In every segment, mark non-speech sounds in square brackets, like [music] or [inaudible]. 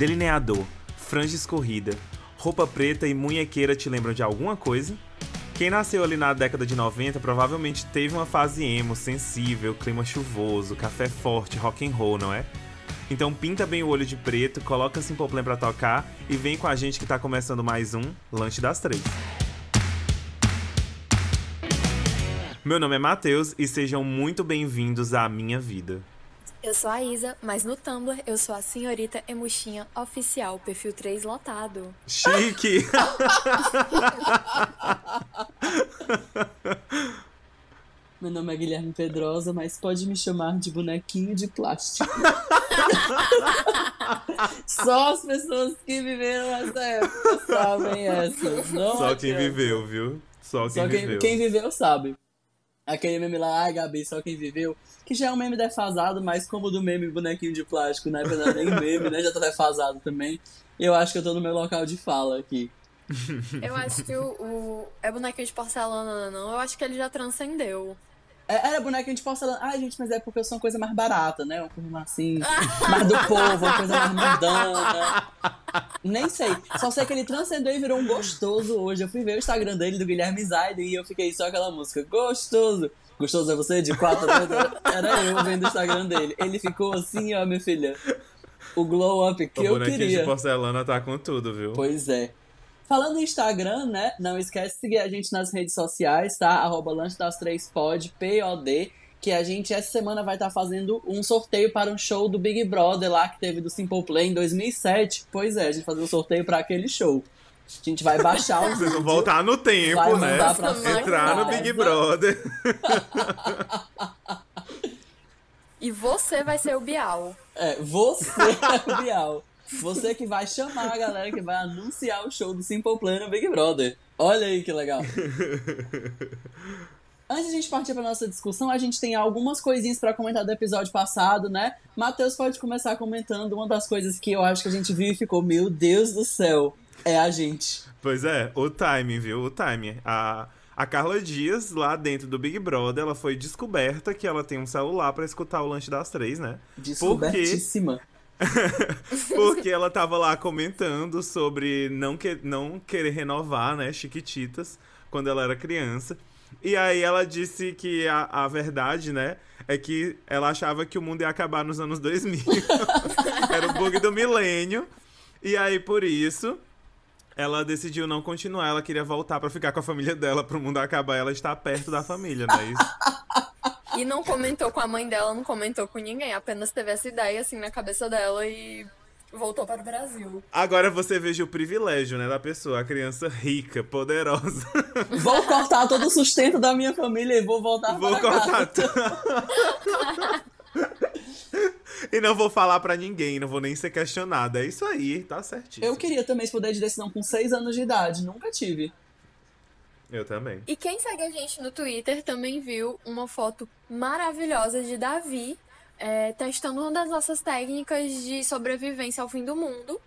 Delineador, franja escorrida, roupa preta e munhequeira te lembram de alguma coisa? Quem nasceu ali na década de 90 provavelmente teve uma fase emo, sensível, clima chuvoso, café forte, rock and roll, não é? Então pinta bem o olho de preto, coloca Simple Plan pra tocar e vem com a gente que tá começando mais um Lanche das Três. Meu nome é Matheus e sejam muito bem-vindos à minha vida. Eu sou a Isa, mas no Tumblr eu sou a senhorita Emuxinha oficial, perfil 3 lotado. Chique! [laughs] Meu nome é Guilherme Pedrosa, mas pode me chamar de bonequinho de plástico. [laughs] Só as pessoas que viveram essa época sabem essas. Não Só quem viveu, viu? Só quem Só quem, viveu. quem viveu sabe. Aquele meme lá, ai Gabi, só quem viveu. Que já é um meme defasado, mas como o do meme bonequinho de plástico, né? Não é nem meme, né? Já tá defasado também. Eu acho que eu tô no meu local de fala aqui. Eu acho que o, o. É bonequinho de porcelana, não. Eu acho que ele já transcendeu. É, Era bonequinho de porcelana. Ai, gente, mas é porque eu sou uma coisa mais barata, né? Uma coisa mais assim, mais do povo, uma coisa mais mundana. Nem sei. Só sei que ele transcendeu e virou um gostoso hoje. Eu fui ver o Instagram dele, do Guilherme Zaid, e eu fiquei só aquela música, gostoso. Gostoso é você? De quatro Era eu vendo o Instagram dele. Ele ficou assim, ó, minha filha. O glow up que o eu bonequinho queria. de porcelana tá com tudo, viu? Pois é. Falando em Instagram, né? Não esquece de seguir a gente nas redes sociais, tá? Arroba Lanche das Três Pod, P-O-D. Que a gente essa semana vai estar fazendo um sorteio para um show do Big Brother lá que teve do Simple Play em 2007. Pois é, a gente fazer um sorteio para aquele show. A gente vai baixar o Vocês vão voltar no tempo, né? pra Entrar no. Big Brother. [laughs] E você vai ser o Bial. É, você é o Bial. Você que vai chamar a galera que vai anunciar o show do Simple Plan no Big Brother. Olha aí que legal. [laughs] Antes de a gente partir para nossa discussão, a gente tem algumas coisinhas para comentar do episódio passado, né? Matheus pode começar comentando uma das coisas que eu acho que a gente viu e ficou, meu Deus do céu, é a gente. Pois é, o timing, viu? O timing. A, a Carla Dias, lá dentro do Big Brother, ela foi descoberta que ela tem um celular pra escutar o lanche das três, né? Descobertíssima. Porque [laughs] [laughs] ela tava lá comentando sobre não, que, não querer renovar, né, Chiquititas, quando ela era criança. E aí ela disse que a, a verdade, né, é que ela achava que o mundo ia acabar nos anos 2000. [laughs] era o bug do milênio. E aí, por isso, ela decidiu não continuar. Ela queria voltar pra ficar com a família dela, pro mundo acabar. Ela está perto da família, não é isso? E não comentou com a mãe dela, não comentou com ninguém. Apenas teve essa ideia assim na cabeça dela e voltou para o Brasil. Agora você veja o privilégio, né, da pessoa. A criança rica, poderosa. [laughs] Vou cortar todo o sustento da minha família e vou voltar Vou para cortar casa. [laughs] E não vou falar pra ninguém, não vou nem ser questionado. É isso aí, tá certíssimo. Eu queria também esse poder de decisão com 6 anos de idade, nunca tive. Eu também. E quem segue a gente no Twitter também viu uma foto maravilhosa de Davi é, testando uma das nossas técnicas de sobrevivência ao fim do mundo.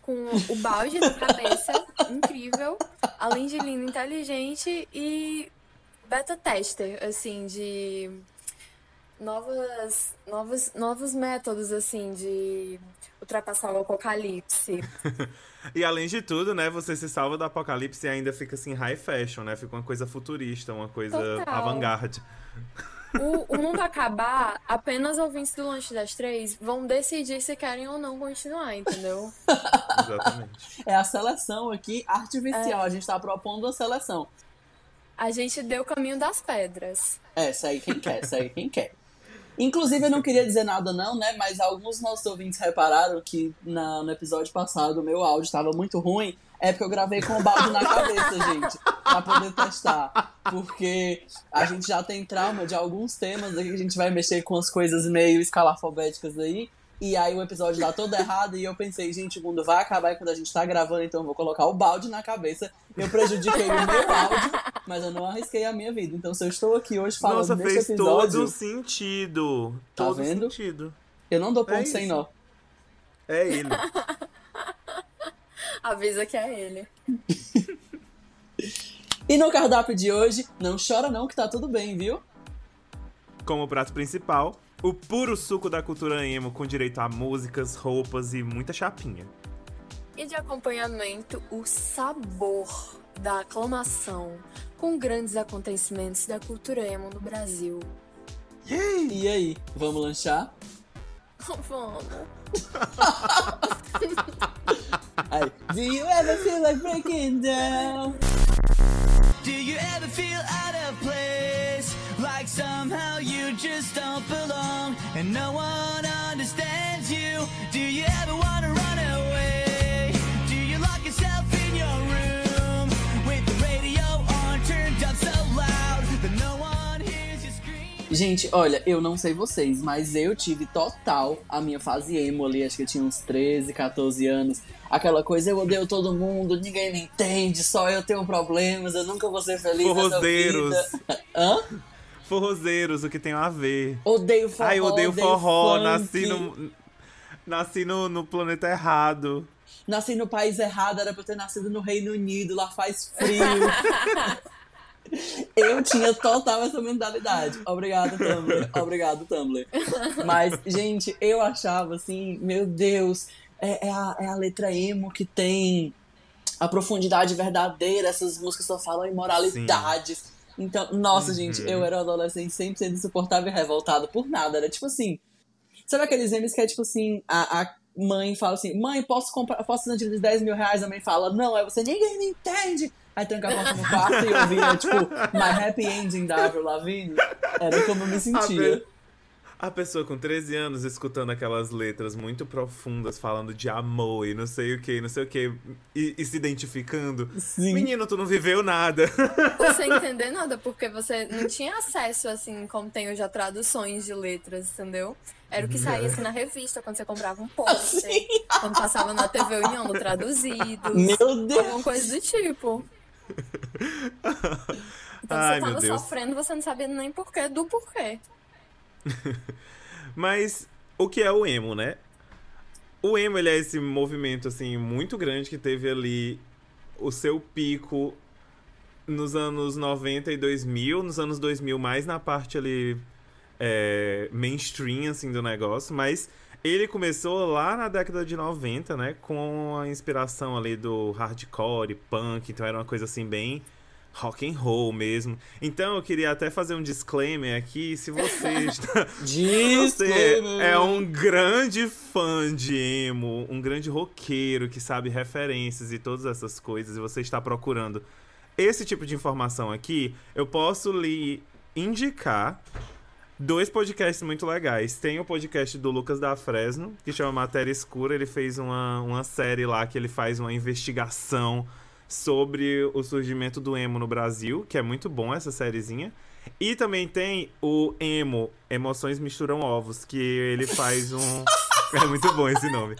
Com o balde na cabeça, [laughs] incrível. Além de lindo, inteligente e beta tester, assim, de novas, novos, novos métodos, assim, de ultrapassar o apocalipse. [laughs] E além de tudo, né, você se salva do apocalipse e ainda fica assim high fashion, né? Fica uma coisa futurista, uma coisa avant-garde. O, o [laughs] mundo acabar, apenas ouvintes do Lanche das Três vão decidir se querem ou não continuar, entendeu? [laughs] Exatamente. É a seleção aqui artificial. É. A gente tá propondo a seleção. A gente deu o caminho das pedras. É, segue quem quer, segue quem quer. Inclusive, eu não queria dizer nada não, né? Mas alguns nossos ouvintes repararam que na, no episódio passado o meu áudio estava muito ruim. É porque eu gravei com o balde na cabeça, gente. Pra poder testar. Porque a gente já tem trauma de alguns temas aqui a gente vai mexer com as coisas meio escalafobéticas aí. E aí o episódio dá todo errado e eu pensei, gente, o mundo vai acabar quando a gente tá gravando, então eu vou colocar o balde na cabeça. Eu prejudiquei o meu áudio, mas eu não arrisquei a minha vida. Então se eu estou aqui hoje falando Nossa, nesse fez episódio, todo sentido. Tá todo vendo? sentido. eu não dou ponto É sem nó. É ele. [laughs] Avisa que é ele. [laughs] E no cardápio de hoje, não chora não que tá tudo bem, viu? como prato principal, o puro suco da cultura emo com direito a músicas, roupas e muita chapinha. E de acompanhamento, o sabor da aclamação com grandes acontecimentos da cultura emo no Brasil. E aí, vamos lanchar? [laughs] Vamos. [laughs] Aí, do you ever feel like breaking down? Do you ever feel out of place? Like somehow you just don't belong and no one understands you? Do you ever wanna run away? Do you lock yourself in your room with the radio on turned up so loud that no one hears you scream? Gente, olha, eu não sei vocês, mas eu tive total a minha fase emo ali, acho que eu tinha uns 13, 14 anos. Aquela coisa, eu odeio todo mundo, ninguém me entende, só eu tenho problemas, eu nunca vou ser feliz Forrozeiros. Hã? Forrozeiros, o que tem a ver? Odeio forró, Ai, eu odeio forró, funk. nasci no. Nasci no, no planeta errado. Nasci no país errado, era pra eu ter nascido no Reino Unido, lá faz frio. [laughs] eu tinha total essa mentalidade. Obrigado, Tumblr. Obrigado, Tumblr. Mas, gente, eu achava assim, meu Deus, é, é a, é a letra emo que tem a profundidade verdadeira, essas músicas só falam imoralidades. Então, nossa, gente, eu era um adolescente 100% insuportável e revoltado por nada. Era tipo assim. Sabe aqueles memes que é tipo assim, a, a mãe fala assim, mãe, posso comprar, posso fazer uma dívida de 10 mil reais? A mãe fala, não, aí você, ninguém me entende. Aí tranca a porta no quarto e eu via, tipo, My Happy Ending da Avril Lavigne. Era como eu me [laughs] sentia. A pessoa com 13 anos escutando aquelas letras muito profundas, falando de amor e não sei o que, não sei o que, e, se identificando. Sim. Menino, tu não viveu nada. [laughs] Você [laughs] entender nada, porque você não tinha acesso, assim, como tem hoje a traduções de letras, entendeu? Era o que saía assim, na revista, quando você comprava um pôster, quando passava na TV União, no traduzido. Meu Deus! Alguma coisa do tipo. [laughs] Então Ai, você meu tava Deus. sofrendo, você não sabia nem porquê do porquê. [laughs] Mas o que é o emo, né? O emo, ele é esse movimento, assim, muito grande que teve ali o seu pico nos anos 90 e 2000, nos anos 2000 mais na parte ali é, mainstream, assim, do negócio, mas ele começou lá na década de 90, né, com a inspiração ali do hardcore, punk, então era uma coisa assim bem rock and roll mesmo. Então eu queria até fazer um disclaimer aqui, se você [laughs] está você é um grande fã de emo, um grande roqueiro que sabe referências e todas essas coisas, e você está procurando esse tipo de informação aqui, eu posso lhe indicar dois podcasts muito legais. Tem o podcast do Lucas da Fresno, que chama Matéria Escura. Ele fez uma, uma série lá que ele faz uma investigação sobre o surgimento do emo no Brasil, que é muito bom essa sériezinha. E também tem o Emo, Emoções Misturam Ovos, que ele faz um. [laughs] é muito bom esse nome.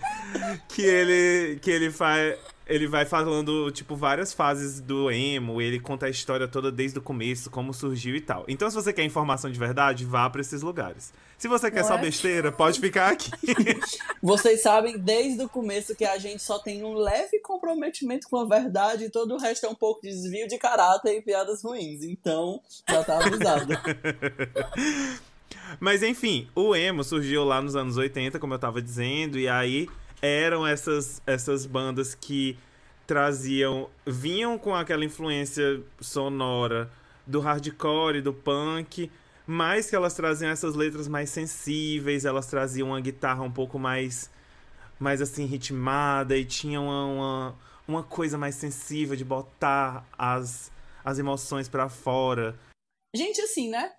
Que ele, que ele faz. Ele vai falando, tipo, várias fases do emo, ele conta a história toda desde o começo, como surgiu e tal. Então, se você quer informação de verdade, vá pra esses lugares. Se você quer só What? besteira, pode ficar aqui. [laughs] Vocês sabem desde o começo que a gente só tem um leve comprometimento com a verdade e todo o resto é um pouco de desvio de caráter e piadas ruins. Então, já tá avisado. [laughs] Mas enfim, o emo surgiu lá nos anos 80, como eu tava dizendo, e aí eram essas, essas bandas que traziam, vinham com aquela influência sonora do hardcore, do punk, mas que elas traziam essas letras mais sensíveis, elas traziam uma guitarra um pouco mais, mais assim, ritmada, e tinham uma, uma, uma coisa mais sensível de botar as, as emoções pra fora. Gente, assim, né?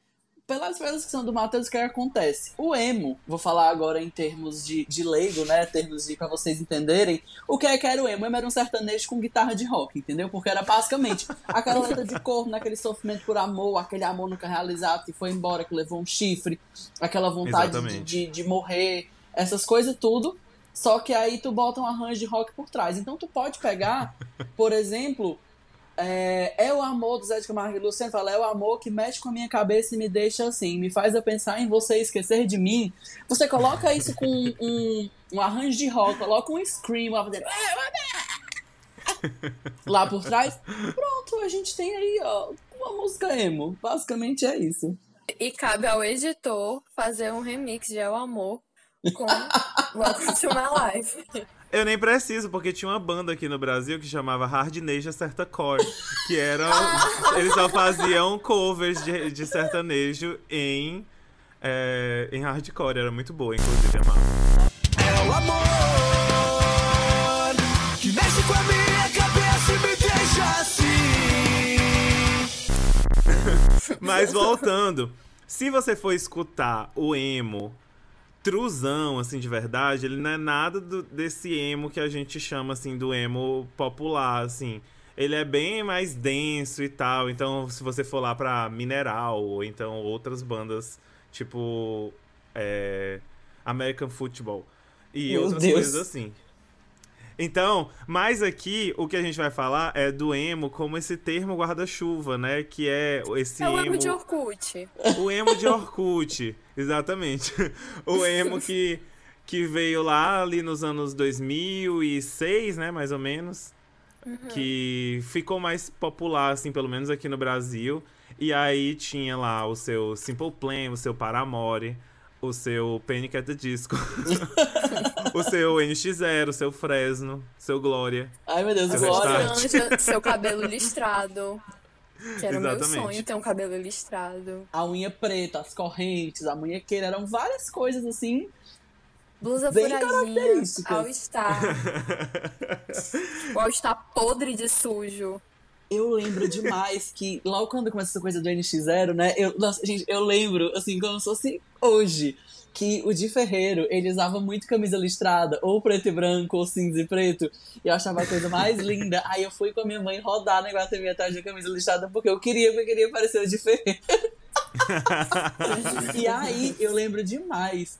Pela pela descrição do Matheus, o que acontece? O emo, vou falar agora em termos de, de leigo, né? Termos de pra vocês entenderem. O que é que era o emo? O emo era um sertanejo com guitarra de rock, entendeu? Porque era basicamente aquela letra de corpo, naquele sofrimento por amor, aquele amor nunca realizado que foi embora, que levou um chifre, aquela vontade de, de, de morrer, essas coisas tudo. Só que aí tu bota um arranjo de rock por trás. Então tu pode pegar, por exemplo, é, é o amor do Zé de Camargo e Luciano fala, é o amor que mexe com a minha cabeça e me deixa assim, me faz eu pensar em você esquecer de mim. Você coloca isso com um, um, um arranjo de rock, coloca um scream lá fazendo, [laughs] lá por trás, pronto, a gente tem aí, ó, uma música emo. Basicamente é isso. E cabe ao editor fazer um remix de El Amor com [laughs] Welcome to My Life. Eu nem preciso, porque tinha uma banda aqui no Brasil que chamava Hard Neja Certa Core, que eram. [laughs] eles só faziam covers de, de sertanejo em, é, em hardcore. Era muito boa, inclusive, amava. É o amor que mexe com a minha cabeça e me deixa assim. [laughs] Mas voltando, se você for escutar o emo truzão, assim, de verdade, ele não é nada do- desse emo que a gente chama, assim, do emo popular, assim. Ele é bem mais denso e tal. Então, se você for lá pra Mineral, ou então outras bandas, tipo é, American Football e Meu outras Deus. coisas assim. Então, mas aqui o que a gente vai falar é do emo como esse termo guarda-chuva, né? Que é esse É o emo emo de Orkut. o emo de Orkut, [laughs] exatamente. O emo que, que veio lá ali nos anos 2006, né, mais ou menos. Que ficou mais popular, assim, pelo menos aqui no Brasil. E aí tinha lá o seu Simple Plan, o seu Paramore, o seu Panic! at the Disco, [laughs] o seu NX0, o seu Fresno, seu Glória. Ai, meu Deus, Glória. Anja, seu cabelo listrado. Que era o meu Exatamente. sonho, ter um cabelo listrado. A unha preta, as correntes, a munhequeira, eram várias coisas assim. Blusa Bem furadinha, características. All-Star. o [laughs] All-Star podre de sujo. Eu lembro demais que logo quando começou essa coisa do NX0, né? Eu, nossa, gente, eu lembro, assim, como se fosse hoje, que o Di Ferreiro, ele usava muito camisa listrada, ou preto e branco, ou cinza e preto. E eu achava a coisa mais linda. Aí eu fui com a minha mãe rodar na Guatemi atrás de camisa listrada, porque eu queria, porque eu queria parecer o Di Ferreiro. [laughs] E aí eu lembro demais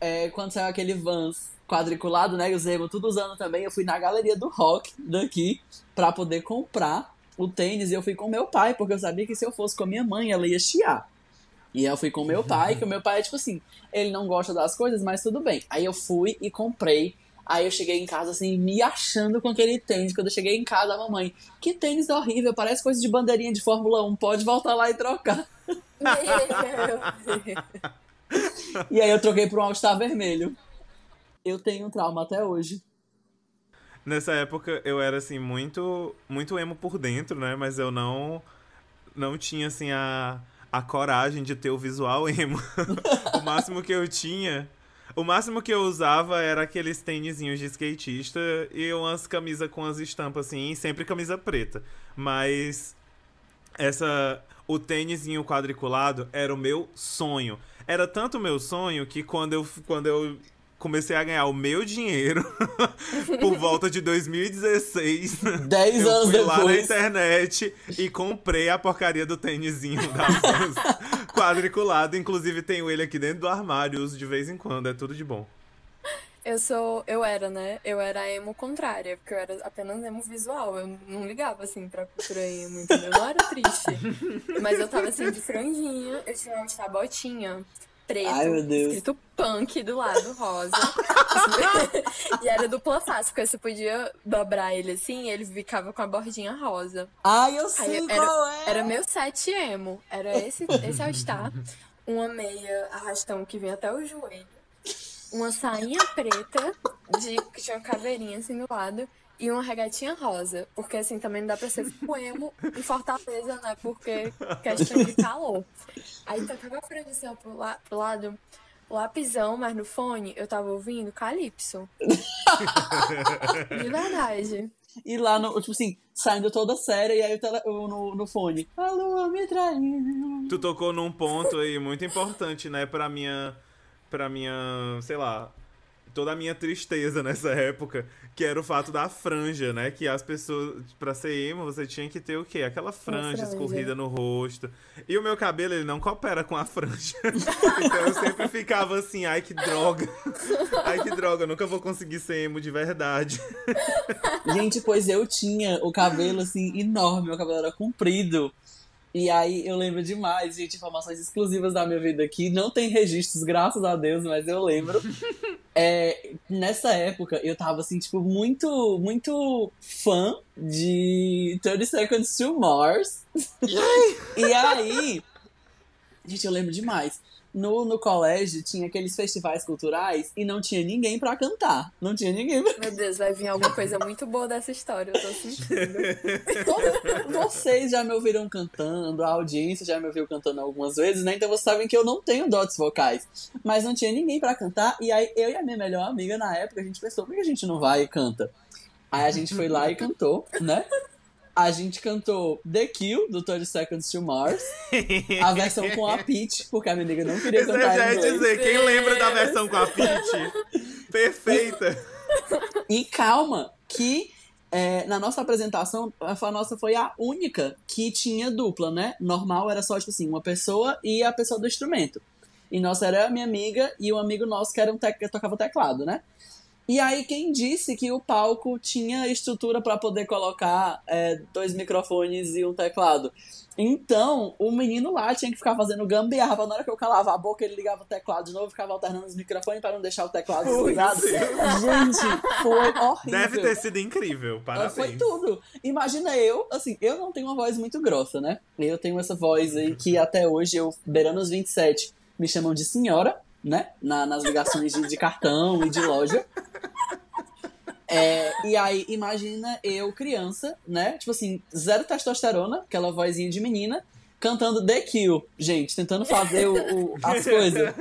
é, quando saiu aquele Vans quadriculado, né? E os emo tudo usando também. Eu fui na galeria do rock daqui pra poder comprar o tênis. E eu fui com meu pai, porque eu sabia que se eu fosse com a minha mãe, ela ia chiar. E eu fui com meu pai, que o meu pai é tipo assim, ele não gosta das coisas, mas tudo bem. Aí eu fui e comprei. Aí eu cheguei em casa, assim, me achando com aquele tênis. Quando eu cheguei em casa, a mamãe, que tênis horrível, parece coisa de bandeirinha de Fórmula 1, pode voltar lá e trocar. [laughs] E aí eu troquei por um All-Star vermelho. Eu tenho um trauma até hoje. Nessa época eu era assim muito muito emo por dentro, né? Mas eu não não tinha assim a, a coragem de ter o visual [laughs] emo. o máximo que eu tinha, o máximo que eu usava era aqueles tênisinhos de skatista e umas camisas com as estampas assim, sempre camisa preta. Mas essa o tênisinho quadriculado era o meu sonho. Era tanto meu sonho que quando eu quando eu comecei a ganhar o meu dinheiro [laughs] por volta de 2016, Dez eu anos fui lá na internet e comprei a porcaria do tênisinho da [laughs] Vans quadriculado, inclusive tenho ele aqui dentro do armário, uso de vez em quando, é tudo de bom. Eu sou. Eu era, né? Eu era emo contrária, porque eu era apenas emo visual. Eu não ligava assim pra cultura emo, entendeu? Eu não era triste. [laughs] Mas eu tava assim de franjinha, eu tinha uma botinha preto, Ai, meu Deus. escrito punk do lado, rosa. [laughs] e era dupla face, porque você podia dobrar ele assim ele ficava com a bordinha rosa. Ai, eu Aí sei era, qual é. era meu set emo. Era esse, esse All-Star. Uma meia arrastão que vinha até o joelho. Uma sainha preta, de, que tinha uma caveirinha assim do lado. E uma regatinha rosa. Porque assim, também não dá pra ser full emo em Fortaleza, né? Porque questão de calor. Aí tacava a ó, pro, la, pro lado. Lapisão, mas no fone eu tava ouvindo Calypso. De verdade. E lá no, tipo assim, saindo toda séria, e aí o- no, no fone. A lua me traiu. Tu tocou num ponto aí muito importante, né, pra minha. Pra minha. sei lá. Toda a minha tristeza nessa época, que era o fato da franja, né? Que as pessoas, pra ser emo, você tinha que ter o quê? Aquela franja, franja. escorrida no rosto. E o meu cabelo, ele não coopera com a franja. [laughs] então eu sempre ficava assim, ai que droga. ai que droga, eu nunca vou conseguir ser emo de verdade. [laughs] Gente, pois eu tinha o cabelo assim enorme, meu cabelo era comprido. E aí eu lembro demais, gente, informações exclusivas da minha vida aqui. Não tem registros, graças a Deus, mas eu lembro. É, nessa época eu tava assim, tipo, muito, muito fã de 30 Seconds to Mars. [laughs] e aí Gente, eu lembro demais. No, no colégio tinha aqueles festivais culturais e não tinha ninguém pra cantar. Não tinha ninguém pra Meu Deus, vai vir alguma coisa muito boa dessa história, eu tô sentindo. [laughs] Vocês já me ouviram cantando, a audiência já me ouviu cantando algumas vezes, né? Então vocês sabem que eu não tenho dotes vocais. Mas não tinha ninguém pra cantar, e aí eu e a minha melhor amiga na época, a gente pensou, por que a gente não vai e canta? Aí a gente foi lá e cantou, né? A gente cantou The Kill, do 30 Seconds to Mars, a versão com a Peach, porque a minha amiga não queria Isso eu cantar já ia inglês. dizer, quem lembra da versão com a Peach? Perfeita. E calma, que é, na nossa apresentação, a nossa foi a única que tinha dupla, né? Normal era só, tipo assim, uma pessoa e a pessoa do instrumento. E nossa era a minha amiga e um amigo nosso que, era um tec- tocava teclado, né? E aí, quem disse que o palco tinha estrutura para poder colocar é, dois microfones e um teclado? Então, o menino lá tinha que ficar fazendo gambiarra. Na hora que eu calava a boca, ele ligava o teclado de novo, ficava alternando os microfones para não deixar o teclado desligado. Gente, foi horrível. Deve ter sido incrível. Ela foi Parabéns. tudo. Imagina eu, assim, eu não tenho uma voz muito grossa, né? Eu tenho essa voz aí que até hoje, eu, beirando os 27, me chamam de senhora, né? Na- nas ligações de, de cartão e de loja. É, e aí, imagina eu, criança, né? Tipo assim, zero testosterona, aquela vozinha de menina, cantando The Kill, gente, tentando fazer o, o- as coisas.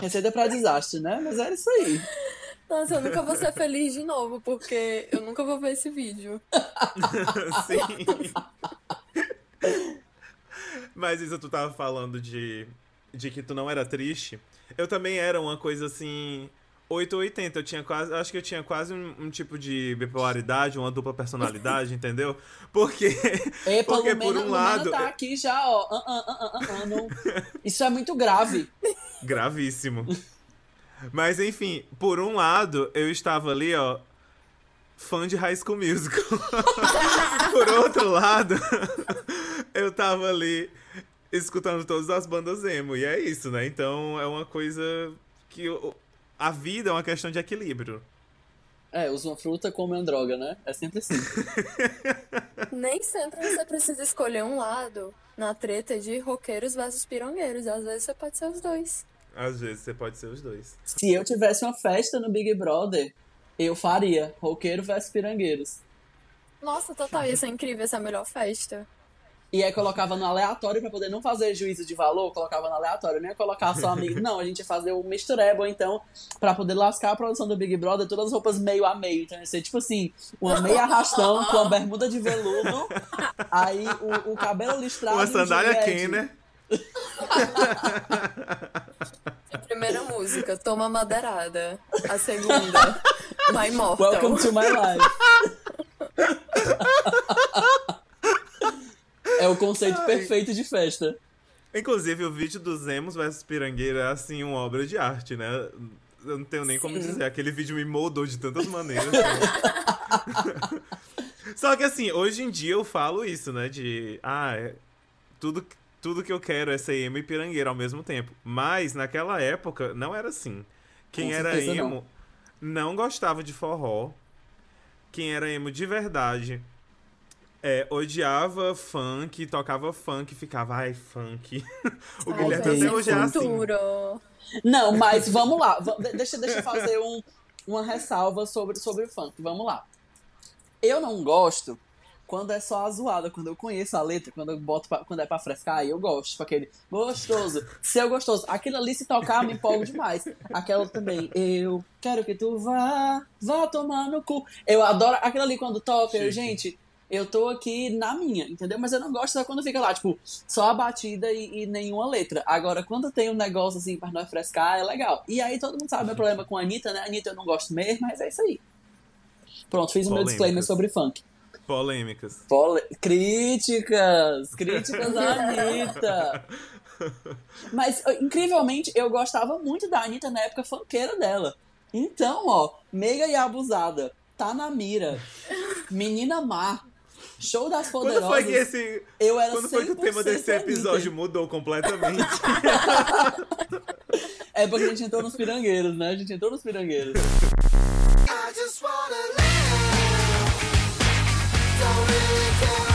Receita pra desastre, né? Mas era isso aí. Nossa, eu nunca vou ser feliz de novo, porque eu nunca vou ver esse vídeo. [laughs] Sim. Mas isso tu tava falando de, de que tu não era triste. Eu também era uma coisa assim. 8 ou 80, eu tinha quase. Acho que eu tinha quase um, um tipo de bipolaridade, uma dupla personalidade, [laughs] entendeu? Porque. Epa, Porque Lumena, por um Lumena lado. tá aqui já, ó. Ah, ah, ah, não. Isso é muito grave. [laughs] Gravíssimo. Mas enfim, por um lado, eu estava ali, ó, fã de High School Musical. [laughs] por outro lado, eu tava ali escutando todas as bandas emo. E é isso, né? Então é uma coisa que. eu- a vida é uma questão de equilíbrio. É, usa uma fruta como uma droga, né? É sempre assim. [laughs] Nem sempre você precisa escolher um lado na treta de roqueiros versus pirangueiros. Às vezes você pode ser os dois. Às vezes você pode ser os dois. Se eu tivesse uma festa no Big Brother, eu faria roqueiro versus pirangueiros. Nossa, total, ia ser incrível essa melhor festa. E aí colocava no aleatório pra poder não fazer juízo de valor, colocava no aleatório, nem ia colocar só amigo. [laughs] Não, a gente ia fazer o misturebo, então, pra poder lascar a produção do Big Brother, todas as roupas meio a meio. Então ia ser tipo assim, uma meia arrastão com a bermuda de veludo, aí o, o cabelo listrado. Uma sandália. Ken, né? [laughs] A primeira música, Toma Madeirada. A segunda, [laughs] My Mortal. Welcome to my life. É o conceito Ai. perfeito de festa. Inclusive, o vídeo dos Emos versus Pirangueira é, assim, uma obra de arte, né? Eu não tenho nem como Sim. dizer. Aquele vídeo me moldou de tantas maneiras. né? [laughs] Só que, assim, hoje em dia eu falo isso, né? De, ah, é- tudo, tudo que eu quero é ser emo e pirangueiro ao mesmo tempo. Mas, naquela época, não era assim. Quem Com era certeza não. emo não gostava de forró. Quem era emo de verdade é, odiava funk, tocava funk, ficava, ai, funk. [laughs] o Ai, Guilherme gente, até hoje é assim. futuro. Não, mas vamos lá. Deixa, deixa eu fazer um- uma ressalva sobre, sobre o funk. Vamos lá. Eu não gosto quando é só a zoada. Quando eu conheço a letra, quando eu boto pra- quando é pra frescar, aí eu gosto. Tipo aquele gostoso, seu gostoso. Aquilo ali, se tocar, me empolgo demais. Aquela também. Eu quero que tu vá, vá tomar no cu. Eu adoro aquilo ali quando toca. Eu, gente, eu tô aqui na minha, entendeu? Mas eu não gosto só quando fica lá, tipo, só a batida e, e nenhuma letra. Agora, quando tem um negócio assim pra nós frescar, é legal. E aí todo mundo sabe meu problema com a Anitta, né? A Anitta eu não gosto mesmo, mas é isso aí. Pronto, fiz o meu disclaimer sobre funk. Polêmicas. Pole... Críticas! Críticas à Anitta! [laughs] Mas, incrivelmente, eu gostava muito da Anitta na época funkeira dela. Então, ó, Meiga e Abusada, Tá na Mira, Menina Má, Show das [laughs] Quando Poderosas. foi que esse. Eu era Quando foi que o tema 100% desse Anitta. episódio mudou completamente? [laughs] É porque a gente entrou nos pirangueiros, né? A gente entrou nos pirangueiros. [laughs] I just wanna live. Don't really care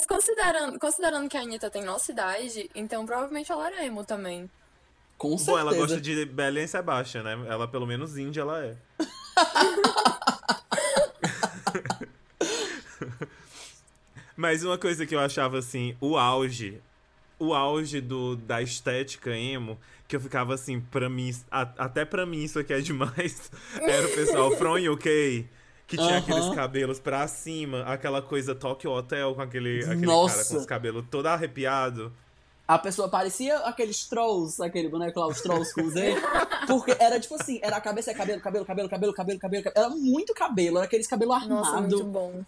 say. considerando, considerando que a Anitta tem nossa idade, então provavelmente ela era emo também. Com Bom, certeza. ela gosta de Belen Sebastian, né? Ela, pelo menos, índia, ela é. [laughs] Mas uma coisa que eu achava, assim, o auge, o auge do, da estética emo, que eu ficava assim, pra mim, a- até pra mim isso aqui é demais, [laughs] era o pessoal from UK, que tinha aqueles cabelos pra cima, aquela coisa Tokyo Hotel com aquele, aquele cara com os cabelos todo arrepiado. A pessoa parecia aqueles trolls, aquele boneco lá, os trolls com Z. Porque era tipo assim, era a cabeça, é cabelo, cabelo, cabelo, cabelo, cabelo, cabelo, cabelo. Era muito cabelo, era aqueles cabelo Nossa, muito armado. bom.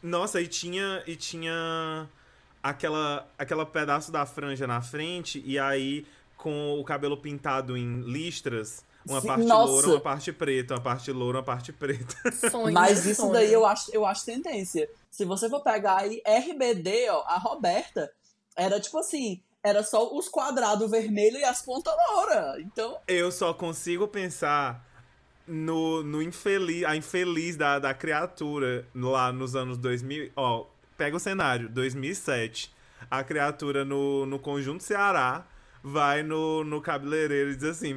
Nossa, e tinha, e tinha aquela, aquela pedaço da franja na frente, e aí com o cabelo pintado em listras, uma Sim, parte nossa. loura, uma parte preta, uma parte loura, uma parte preta. Sonho, Mas isso sonho. daí eu acho, eu acho tendência. Se você for pegar aí, RBD, ó, a Roberta, era tipo assim, era só os quadrados vermelhos e as pontas loura. Então, Eu só consigo pensar no, no infeliz, a infeliz da, da criatura lá nos anos 2000. Ó, pega o cenário, 2007. A criatura no, no Conjunto Ceará vai no, no cabeleireiro e diz assim: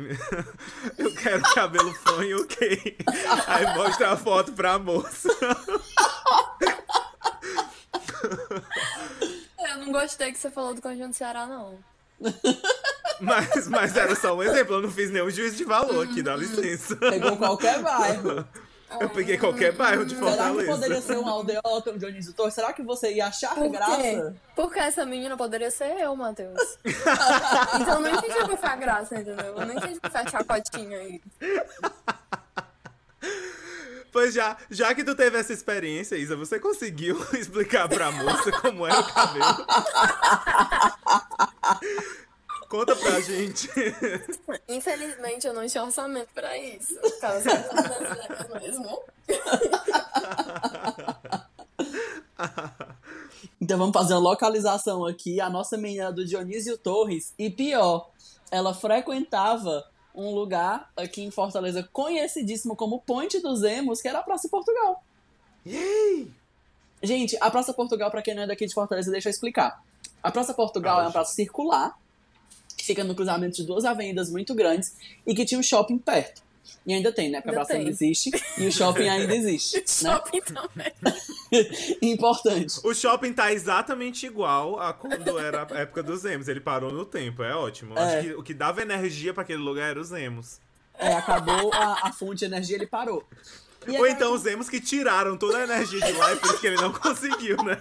[laughs] Eu quero cabelo fã e ok. [laughs] Aí mostra a foto pra moça. [laughs] Eu não gostei que você falou do Conjunto Ceará, não. [laughs] Mas, mas era só um exemplo, eu não fiz nenhum juízo de valor aqui, dá licença. pegou qualquer bairro. Eu peguei qualquer bairro de Será que Fortaleza. poderia ser um aldeota, um Dionísio Torres? Será que você ia achar Por quê? graça? Porque essa menina poderia ser eu, Matheus. [laughs] então eu não entendi o que foi a graça, entendeu? Eu não entendi o que foi a chacotinha aí. [laughs] Pois já, já que tu teve essa experiência, Isa, você conseguiu [laughs] explicar pra moça como era o cabelo? Conta pra gente. Infelizmente eu não tinha orçamento pra isso. Só financeiro mesmo. Então vamos fazer uma localização aqui. A nossa menina do Dionísio Torres. E pior, ela frequentava um lugar aqui em Fortaleza conhecidíssimo como Ponte dos Emos, que era a Praça Portugal. Yay! Gente, a Praça Portugal, pra quem não é daqui de Fortaleza, deixa eu explicar. A Praça Portugal é uma praça circular, que fica no cruzamento de duas avenidas muito grandes e que tinha um shopping perto. E ainda tem, né? Porque a Ainda praça ainda existe e o shopping ainda existe. [laughs] né? Shopping também. [laughs] Importante. O shopping tá exatamente igual a quando era a época dos Emos. Ele parou no tempo, é ótimo. É. Acho que o que dava energia pra aquele lugar era os Emos. É, acabou a, a fonte de energia, ele parou. E Ou então os Emos que tiraram toda a energia de lá e por isso que ele não [laughs] conseguiu, né?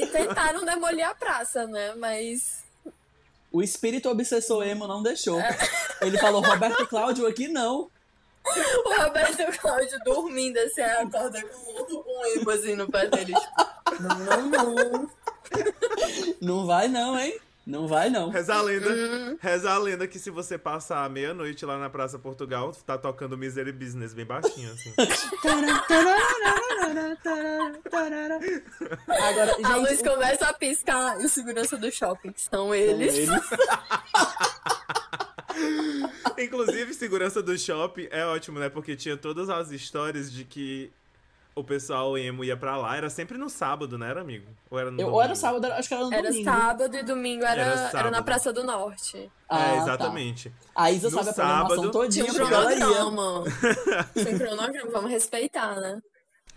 E tentaram demolir a praça, né? Mas. O espírito obsessor emo não deixou. Ele falou, Roberto Cláudio, aqui não. O Roberto Cláudio dormindo assim, acorda com um emo assim no pé dele. Tipo, não, não, não. Não vai não, hein? Não vai não. Reza a lenda, Uhum. reza a lenda que se você passar a meia-noite lá na Praça Portugal, tá tocando Misery Business bem baixinho, assim. [laughs] Agora, gente, A luz começa a piscar e o segurança do shopping, que são eles. eles. [laughs] Inclusive, segurança do shopping é ótimo, né? Porque tinha todas as histórias de que o pessoal emo ia pra lá. Era sempre no sábado, né, era, amigo? Ou era no Eu, ou domingo? era sábado, acho que era no Era domingo. sábado e domingo era, Era era, na Praça do Norte. Ah, É, tá. exatamente. A Isa No sabe a programação sábado- todinha, Tinha um cronograma. [laughs] Tinha um cronograma, vamos respeitar, né?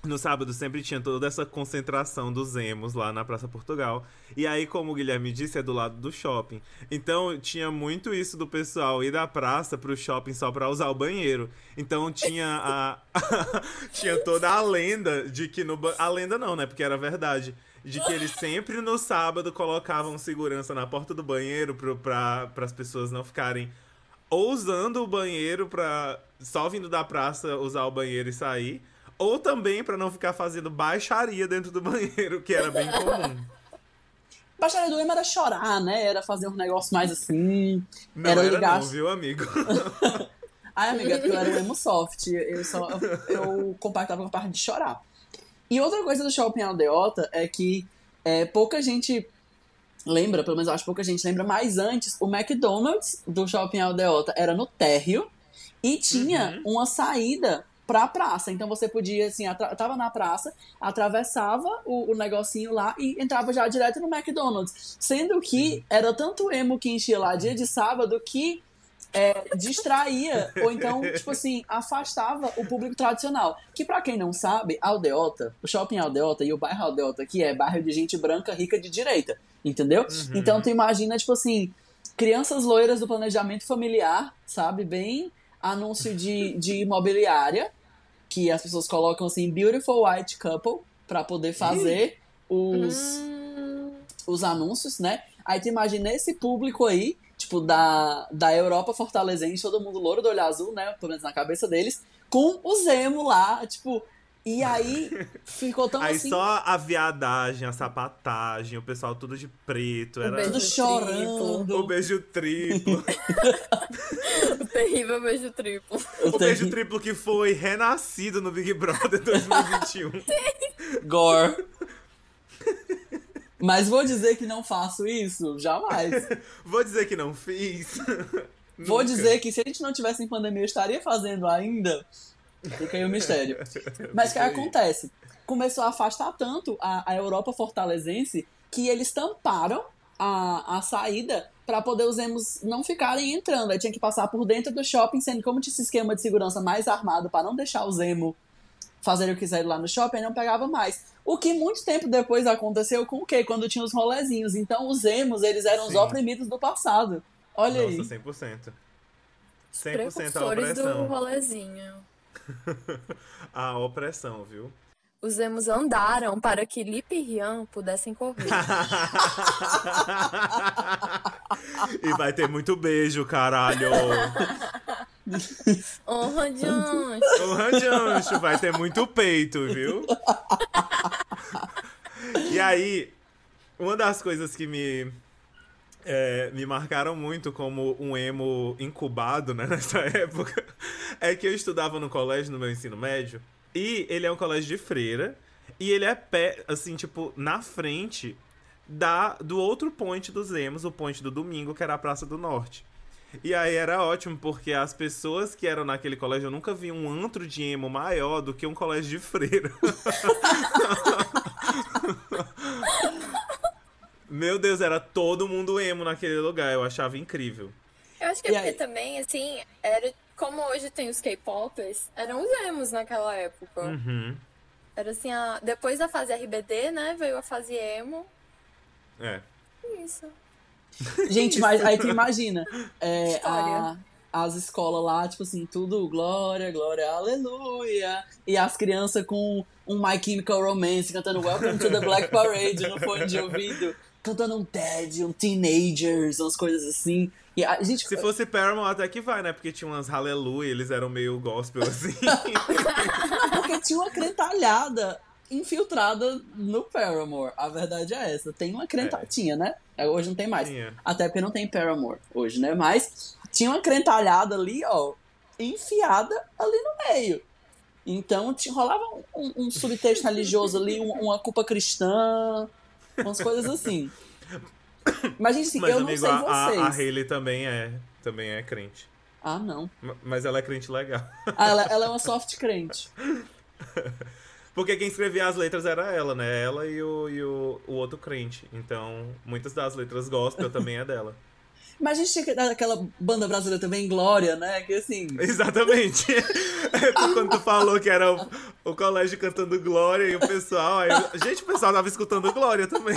No sábado sempre tinha toda essa concentração dos emos lá na Praça Portugal. E aí, como o Guilherme disse, é do lado do shopping. Então tinha muito isso do pessoal ir da praça pro shopping só pra usar o banheiro. Então tinha a. [laughs] tinha toda a lenda de que no. ba- A lenda não, né? Porque era verdade. De que eles sempre no sábado colocavam segurança na porta do banheiro pro, pra, as pessoas não ficarem ou usando o banheiro pra. só vindo da praça usar o banheiro e sair. Ou também pra não ficar fazendo baixaria dentro do banheiro, que era bem comum. Baixaria do emo era chorar, né? Era fazer um negócio mais assim. Não era era, ligar. não, viu, amigo? [laughs] Ai, amiga, eu era um [laughs] emo soft. Eu só. Eu compactava com a parte de chorar. E outra coisa do Shopping Aldeota é que é, pouca gente lembra, pelo menos eu acho pouca gente lembra, mas antes o McDonald's do Shopping Aldeota era no térreo e tinha uma saída pra praça. Então você podia, assim, tava na praça, atravessava o, o negocinho lá e entrava já direto no McDonald's. Sendo que era tanto emo que enchia lá dia de sábado que é, distraía, ou então, [laughs] tipo assim, afastava o público tradicional. Que pra quem não sabe, Aldeota, o shopping Aldeota e o bairro Aldeota aqui é bairro de gente branca rica de direita, entendeu? Então tu imagina, tipo assim, crianças loiras do planejamento familiar, sabe? Bem anúncio de, de imobiliária, que as pessoas colocam assim, beautiful white couple, pra poder fazer os Hum, os anúncios, né? Aí tu imagina esse público aí, tipo, da, da Europa fortalezense, todo mundo louro do olho azul, né? Pelo menos na cabeça deles, com o Zemo lá, tipo. E aí ficou tão Aí assim. só a viadagem, a sapatagem, o pessoal tudo de preto. O Era beijo Tudo chorando. o beijo triplo. [laughs] o terrível beijo triplo. o beijo triplo que foi renascido no Big Brother 2021. [laughs] Gore. Mas vou dizer que não faço isso? Jamais. [laughs] Vou dizer que não fiz. Vou Nunca. dizer que se a gente não tivesse em pandemia, eu estaria fazendo ainda. Fica aí o mistério. [laughs] Mas o que aí. acontece? Começou a afastar tanto a, a Europa fortalezense que eles tamparam a, a saída para poder os emos não ficarem entrando. Aí tinha que passar por dentro do shopping, sendo como tinha esse esquema de segurança mais armado para não deixar os emo fazerem o que quiserem lá no shopping, aí não pegava mais. O que muito tempo depois aconteceu com o quê? Quando tinha os rolezinhos. Então os emos, eles eram os Sim. oprimidos do passado. Olha aí. Nossa, 100%. 100% a Precursores do opressão. rolezinho. [laughs] A opressão, viu? Os emos andaram para que Lip e Rian pudessem correr. [laughs] e vai ter muito beijo, caralho. Honra de anjo. O ranjancho vai ter muito peito, viu? [laughs] E aí, uma das coisas que me é, me marcaram muito como um emo incubado né, [laughs] nessa época é que eu estudava no colégio, no meu ensino médio, e ele é um colégio de freira, e ele é pé, assim, tipo, na frente da, do outro point dos emos, o point do domingo, que era a Praça do Norte. E aí era ótimo, porque as pessoas que eram naquele colégio, eu nunca vi um antro de emo maior do que um colégio de freira. [laughs] Meu Deus, era todo mundo emo naquele lugar, eu achava incrível. Eu acho que é porque aí? também, assim, era como hoje tem os K-popers, eram os emos naquela época. Uhum. Era assim, a... depois da fase RBD, né, veio a fase emo. É. Isso. Gente, mas aí tu imagina, é, a- as escolas lá, tipo assim, tudo glória, glória, aleluia. E as crianças com um My Chemical Romance cantando Welcome to the Black Parade no fone de ouvido, cantando um TED, um Teenagers, umas coisas assim. E a gente. Se fosse Paramore até que vai, né? Porque tinha umas Hallelujah, eles eram meio gospel assim. [laughs] Porque tinha uma crentalhada infiltrada no Paramore. A verdade é essa. Tem uma crentalhada. É. Tinha, né? Aí Hoje não tem mais. Tinha. Até porque não tem Paramore hoje, né? Mas tinha uma crentalhada ali, ó, enfiada ali no meio. Então tinha, rolava um, um subtexto religioso ali, um- uma culpa cristã, umas coisas assim. [coughs] Mas, gente, assim, Mas, eu não amigo, sei a, a, vocês. a Hailey também é, também é crente. Ah, não. Ma- Mas ela é crente legal. Ah, ela, ela é uma [laughs] soft crente. Porque quem escrevia as letras era ela, né? Ela e o, e o, o outro crente. Então, muitas das letras gospel também é dela. [laughs] Mas a gente tinha que dar aquela banda brasileira também, Glória, né? Que assim. Exatamente. [laughs] Quando tu falou que era o, o colégio cantando Glória e o pessoal. Aí, gente, o pessoal tava escutando Glória também.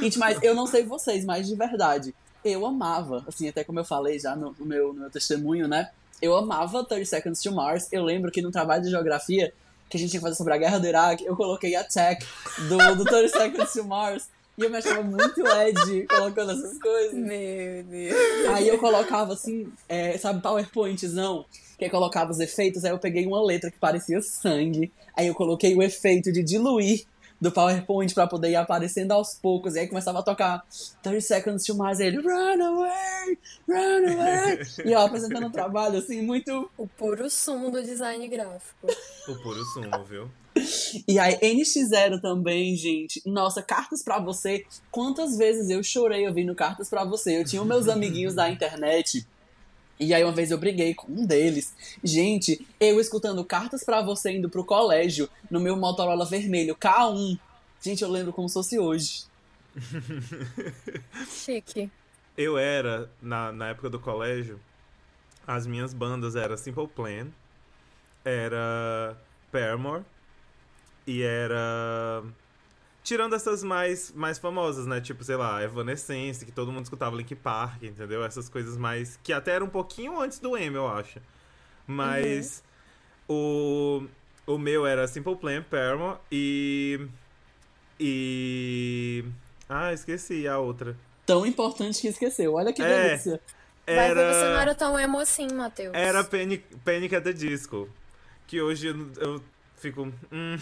Gente, mas eu não sei vocês, mas de verdade, eu amava, assim, até como eu falei já no, no meu, no meu testemunho, né? Eu amava 30 Seconds to Mars. Eu lembro que no trabalho de geografia que a gente tinha que fazer sobre a guerra do Iraque, eu coloquei Attack do, do 30 Seconds to Mars. E eu me achava muito Ed colocando essas coisas. Meu Deus. Aí eu colocava assim, é, sabe, PowerPointzão, que colocava os efeitos, aí eu peguei uma letra que parecia sangue, aí eu coloquei o efeito de diluir do PowerPoint pra poder ir aparecendo aos poucos, e aí começava a tocar 30 Seconds to Mars, ele, run away, run away, [laughs] e eu apresentando um trabalho, assim, muito... O puro sumo do design gráfico. [laughs] O puro sumo, viu? E aí, NX0 também, gente. Nossa, cartas pra você. Quantas vezes eu chorei ouvindo cartas pra você? Eu tinha os meus amiguinhos da [laughs] internet. E aí, uma vez eu briguei com um deles. Gente, eu escutando cartas pra você indo pro colégio no meu Motorola vermelho K1. Gente, eu lembro como se fosse hoje. [laughs] Chique. Eu era, na, na época do colégio, as minhas bandas eram Simple Plan, era Paramore e era. Tirando essas mais, mais famosas, né? Tipo, sei lá, Evanescence, que todo mundo escutava Link Park, entendeu? Essas coisas mais. que até era um pouquinho antes do emo, eu acho. Mas. O. O meu era Simple Plan, Paramore e. E. Ah, esqueci a outra. Tão importante que esqueceu. Olha que É. delícia. Vai ver, você não era tão emo assim, Matheus. Era Panic, Panic at the Disco. Que hoje eu, eu fico. Hum.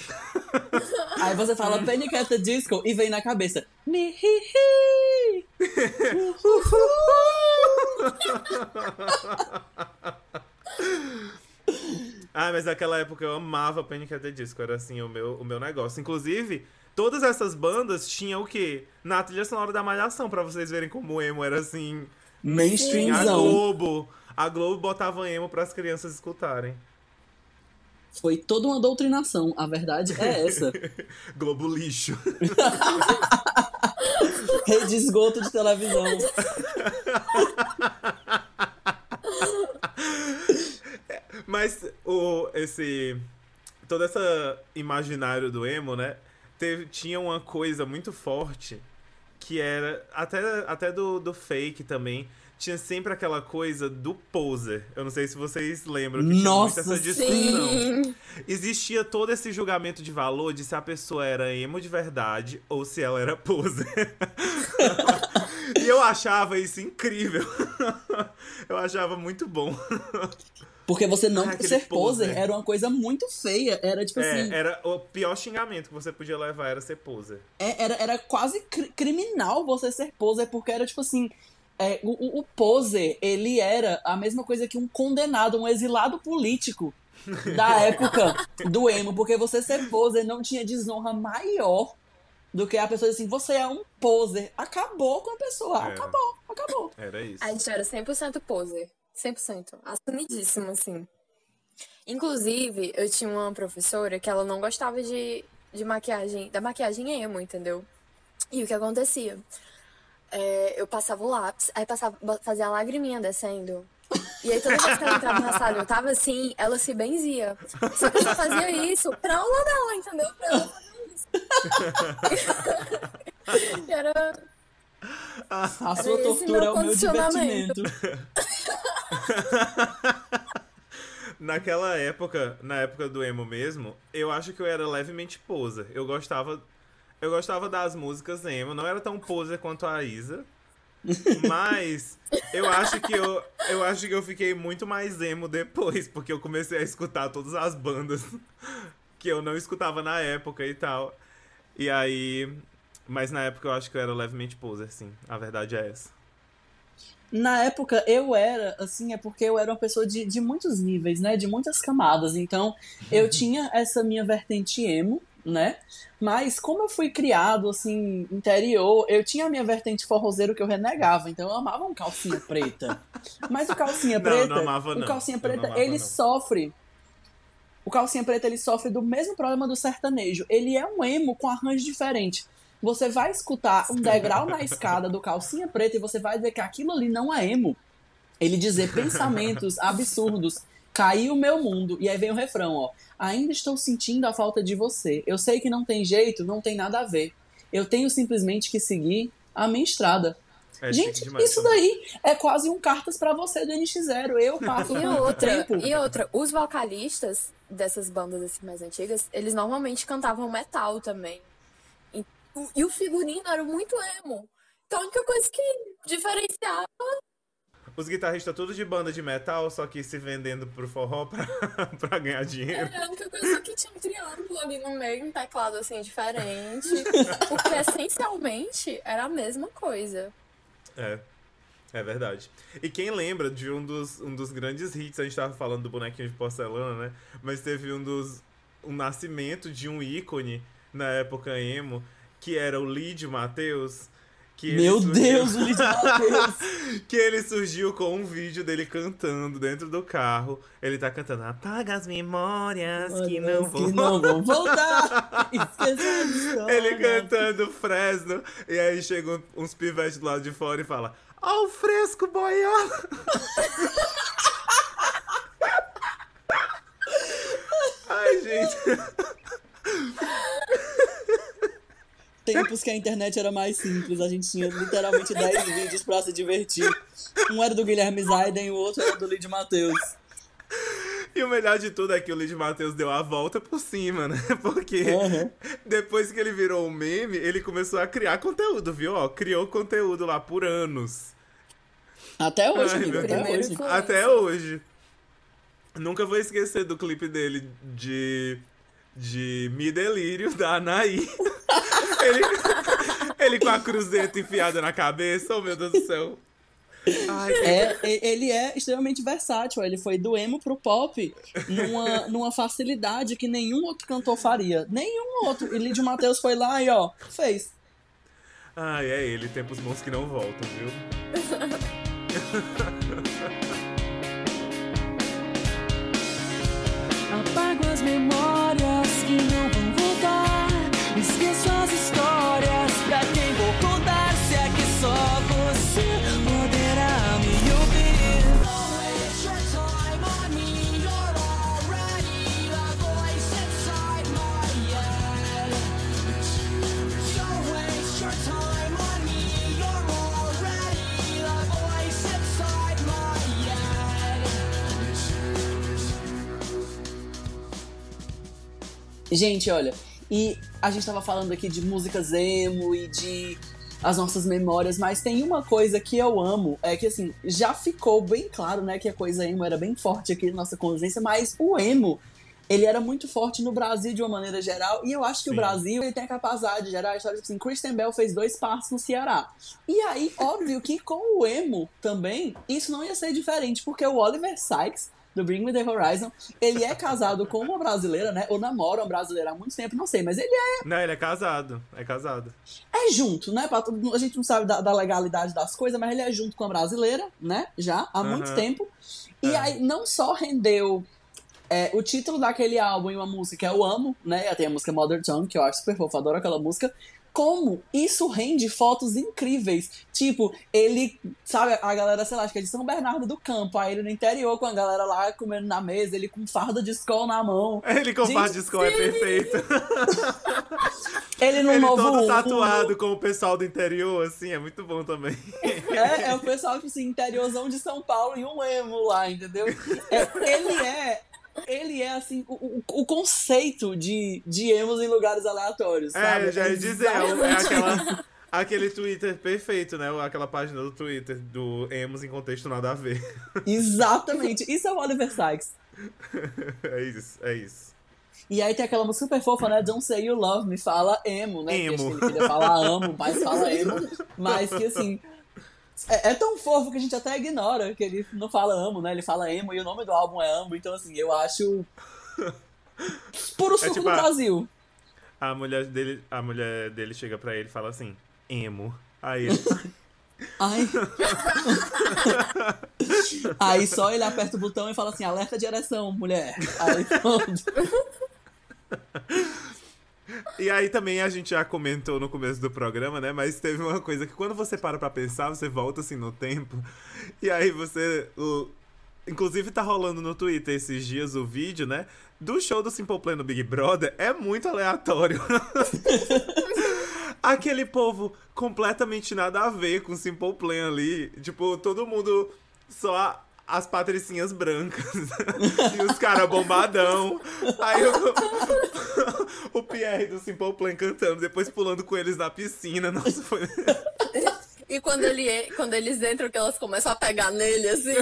[laughs] Aí você fala Panic at the Disco e vem na cabeça. Mi, hi, hi. [laughs] Ah, mas naquela época eu amava Panic at the Disco. Era assim o meu, o meu negócio. Inclusive, todas essas bandas tinham o quê? Na trilha sonora da Malhação, pra vocês verem como o emo era assim. A Mainstreamzão. Globo. A Globo botava emo pras crianças escutarem. Foi toda uma doutrinação. A verdade é essa. [laughs] Globo lixo. [laughs] Rede de esgoto de televisão. [laughs] Mas o, esse. Todo esse imaginário do emo, né? Teve, tinha uma coisa muito forte que era. Até, até do, do fake também. Tinha sempre aquela coisa do poser. Eu não sei se vocês lembram que Nossa, tinha essa discussão. Sim. Existia todo esse julgamento de valor de se a pessoa era emo de verdade ou se ela era poser. [laughs] e eu achava isso incrível. eu achava muito bom. Porque você não Ah, ser poser poser. era uma coisa muito feia. Era tipo assim. É, era o pior xingamento que você podia levar era ser poser. É, era, era quase cri- criminal você ser poser, porque era tipo assim. É, o, o- o poser, ele era a mesma coisa que um condenado, um exilado político da [laughs] época do emo, porque você ser poser não tinha desonra maior do que a pessoa dizer assim, você é um poser. Acabou com a pessoa, Era. acabou, acabou. Era isso. A gente era 100% poser. 100%. Assumidíssimo, assim. Inclusive, eu tinha uma professora que ela não gostava de, de maquiagem, da maquiagem emo, entendeu? E o que acontecia? É, eu passava o lápis, aí passava, fazia a lagriminha descendo. E aí toda vez que ela entrava na sala, eu tava assim, ela se benzia. Só que eu só fazia isso pra aula dela, entendeu? Pra ela fazer isso. [laughs] E era A sua esse tortura meu é o meu divertimento. [laughs] Naquela época, na época do emo mesmo, eu acho que eu era levemente poser. Eu gostava, eu gostava das músicas emo, não era tão poser quanto a Isa. [laughs] Mas eu acho que eu, eu acho que eu fiquei muito mais emo depois, porque eu comecei a escutar todas as bandas que eu não escutava na época e tal. E aí, mas na época eu acho que eu era levemente poser, sim. A verdade é essa. Na época eu era, assim, é porque eu era uma pessoa de, de muitos níveis, né? De muitas camadas. Então, eu [laughs] tinha essa minha vertente emo, né? Mas como eu fui criado, assim, interior, eu tinha a minha vertente forrozeiro que eu renegava. Então, eu amava um calcinha preta. Mas o calcinha Não, preta, não amava, o não. calcinha Eu preta, não amava, ele não. sofre... O calcinha preta, ele sofre do mesmo problema do sertanejo. Ele é um emo com arranjo diferente. Você vai escutar um degrau na escada do calcinha preta e você vai dizer que aquilo ali não é emo. Ele dizer pensamentos absurdos. Caiu o meu mundo. E aí vem o refrão, ó. Ainda estou sentindo a falta de você. Eu sei que não tem jeito, não tem nada a ver. Eu tenho simplesmente que seguir a minha estrada. É Gente, demais isso também. daí é quase um cartas pra você do NX0. Eu passo E outra, tempo. e outra, os vocalistas dessas bandas assim mais antigas, eles normalmente cantavam metal também. E, o- e o figurino era muito emo. Então a única coisa que diferenciava Os guitarristas tudo de banda de metal, só que se vendendo pro forró [laughs] pra, pra ganhar dinheiro. era a única coisa que tinha um triângulo ali no meio, um teclado assim diferente. Porque essencialmente era a mesma coisa. É. É verdade. E quem lembra de um dos, um dos grandes hits, a gente tava falando do bonequinho de porcelana, né? Mas teve um dos, o nascimento de um ícone na época emo, que era o Lid Matheus. Que Meu surgiu- Deus, o Luiz [laughs] Matheus. que ele surgiu com um vídeo dele cantando dentro do carro. Ele tá cantando Apaga as memórias que não vão. que não vão voltar. Ele cantando Fresno. E aí chegam uns pivetes do lado de fora e fala: Ó, o fresco boiando. [laughs] Ai, gente. [laughs] Tempos que a internet era mais simples, a gente tinha literalmente 10 [laughs] vídeos pra se divertir. Um era do Guilherme Zaiden e o outro era do Lid Matheus. E o melhor de tudo é que o Luiz Matheus deu a volta por cima, né? [laughs] Porque Uhum. depois que ele virou um meme, ele começou a criar conteúdo, viu? Ó, criou conteúdo lá por anos. Até hoje, Ai, amigo, até hoje. Até hoje. Nunca vou esquecer do clipe dele de. de Me Delírio, da Anaí. [laughs] ele, ele com a cruzeta enfiada na cabeça, oh meu Deus do céu. Ai, É, ele é extremamente versátil. Ele foi do emo pro pop numa, numa facilidade que nenhum outro cantor faria. Nenhum outro. E Lid Matheus foi lá e ó, fez. Ai, é ele, tempos bons que não voltam, viu? Apago as memórias que não vão Gente, olha, e a gente tava falando aqui de músicas emo e de as nossas memórias, mas tem uma coisa que eu amo, é que assim, já ficou bem claro, né, que a coisa emo era bem forte aqui na nossa consciência, mas o emo, ele era muito forte no Brasil de uma maneira geral, e eu acho que Sim. o Brasil ele tem a capacidade de gerar histórias assim, Christian Bell fez dois passos no Ceará. E aí, óbvio que com o emo também, isso não ia ser diferente, porque o Oliver Sykes do Bring Me The Horizon, ele é casado com uma brasileira, né? Ou namora uma brasileira há muito tempo, não sei, mas ele é, Não, ele é casado. É casado. é junto, né? A gente não sabe da, da legalidade das coisas, mas ele é junto com a brasileira, né? Já, há muito tempo. E É. aí, não só rendeu é, o título daquele álbum e uma música que eu amo, né? Tem a música Mother Tongue, que eu acho super fofa, adoro aquela música. Como isso rende fotos incríveis. Tipo, ele, sabe, a galera, sei lá, acho que é de São Bernardo do Campo, aí ele no interior com a galera lá comendo na mesa, ele com farda de escola na mão. [laughs] Ele com Gente, farda de escola é perfeito. [laughs] Ele no ele novo. todo um- tatuado com o pessoal do interior, assim, é muito bom também. [laughs] É, é o pessoal, tipo assim, interiorzão de São Paulo e um emo lá, entendeu? É, ele é. Ele é, assim, o, o, o conceito de, de emos em lugares aleatórios, sabe? É, eu já ia dizer, é, é aquela, aquele Twitter perfeito, né? Aquela página do Twitter do Emos em contexto nada a ver. Exatamente. Isso é o Oliver Sykes. [laughs] É isso, é isso. E aí tem aquela música super fofa, né? Don't say you love me, fala emo, né? Emo. Que ele queria falar amo, mas fala emo. [laughs] Mas que assim. É, é tão fofo que a gente até ignora que ele não fala amo, né? Ele fala emo e o nome do álbum é amo. Então, assim, eu acho. [laughs] Puro suco tipo do a- Brasil. A mulher dele, a mulher dele chega pra ele e fala assim: Emo. Aí ele. [laughs] Ai. [laughs] Aí só ele aperta o botão e fala assim: alerta de ereção, mulher. Aí pronto. E aí também a gente já comentou no começo do programa, né? Mas teve uma coisa que quando você para pra pensar, você volta assim no tempo. E aí você. o- Inclusive tá rolando no Twitter esses dias o vídeo, né? Do show do Simple Plan no Big Brother. É muito aleatório. [laughs] Aquele povo completamente nada a ver com Simple Plan ali. Tipo, todo mundo só as patricinhas brancas. [laughs] e os caras bombadão. Aí o, o Pierre do Simple Plan cantando, depois pulando com eles na piscina. Nossa, foi. E quando, ele, quando eles entram, que elas começam a pegar nele, assim.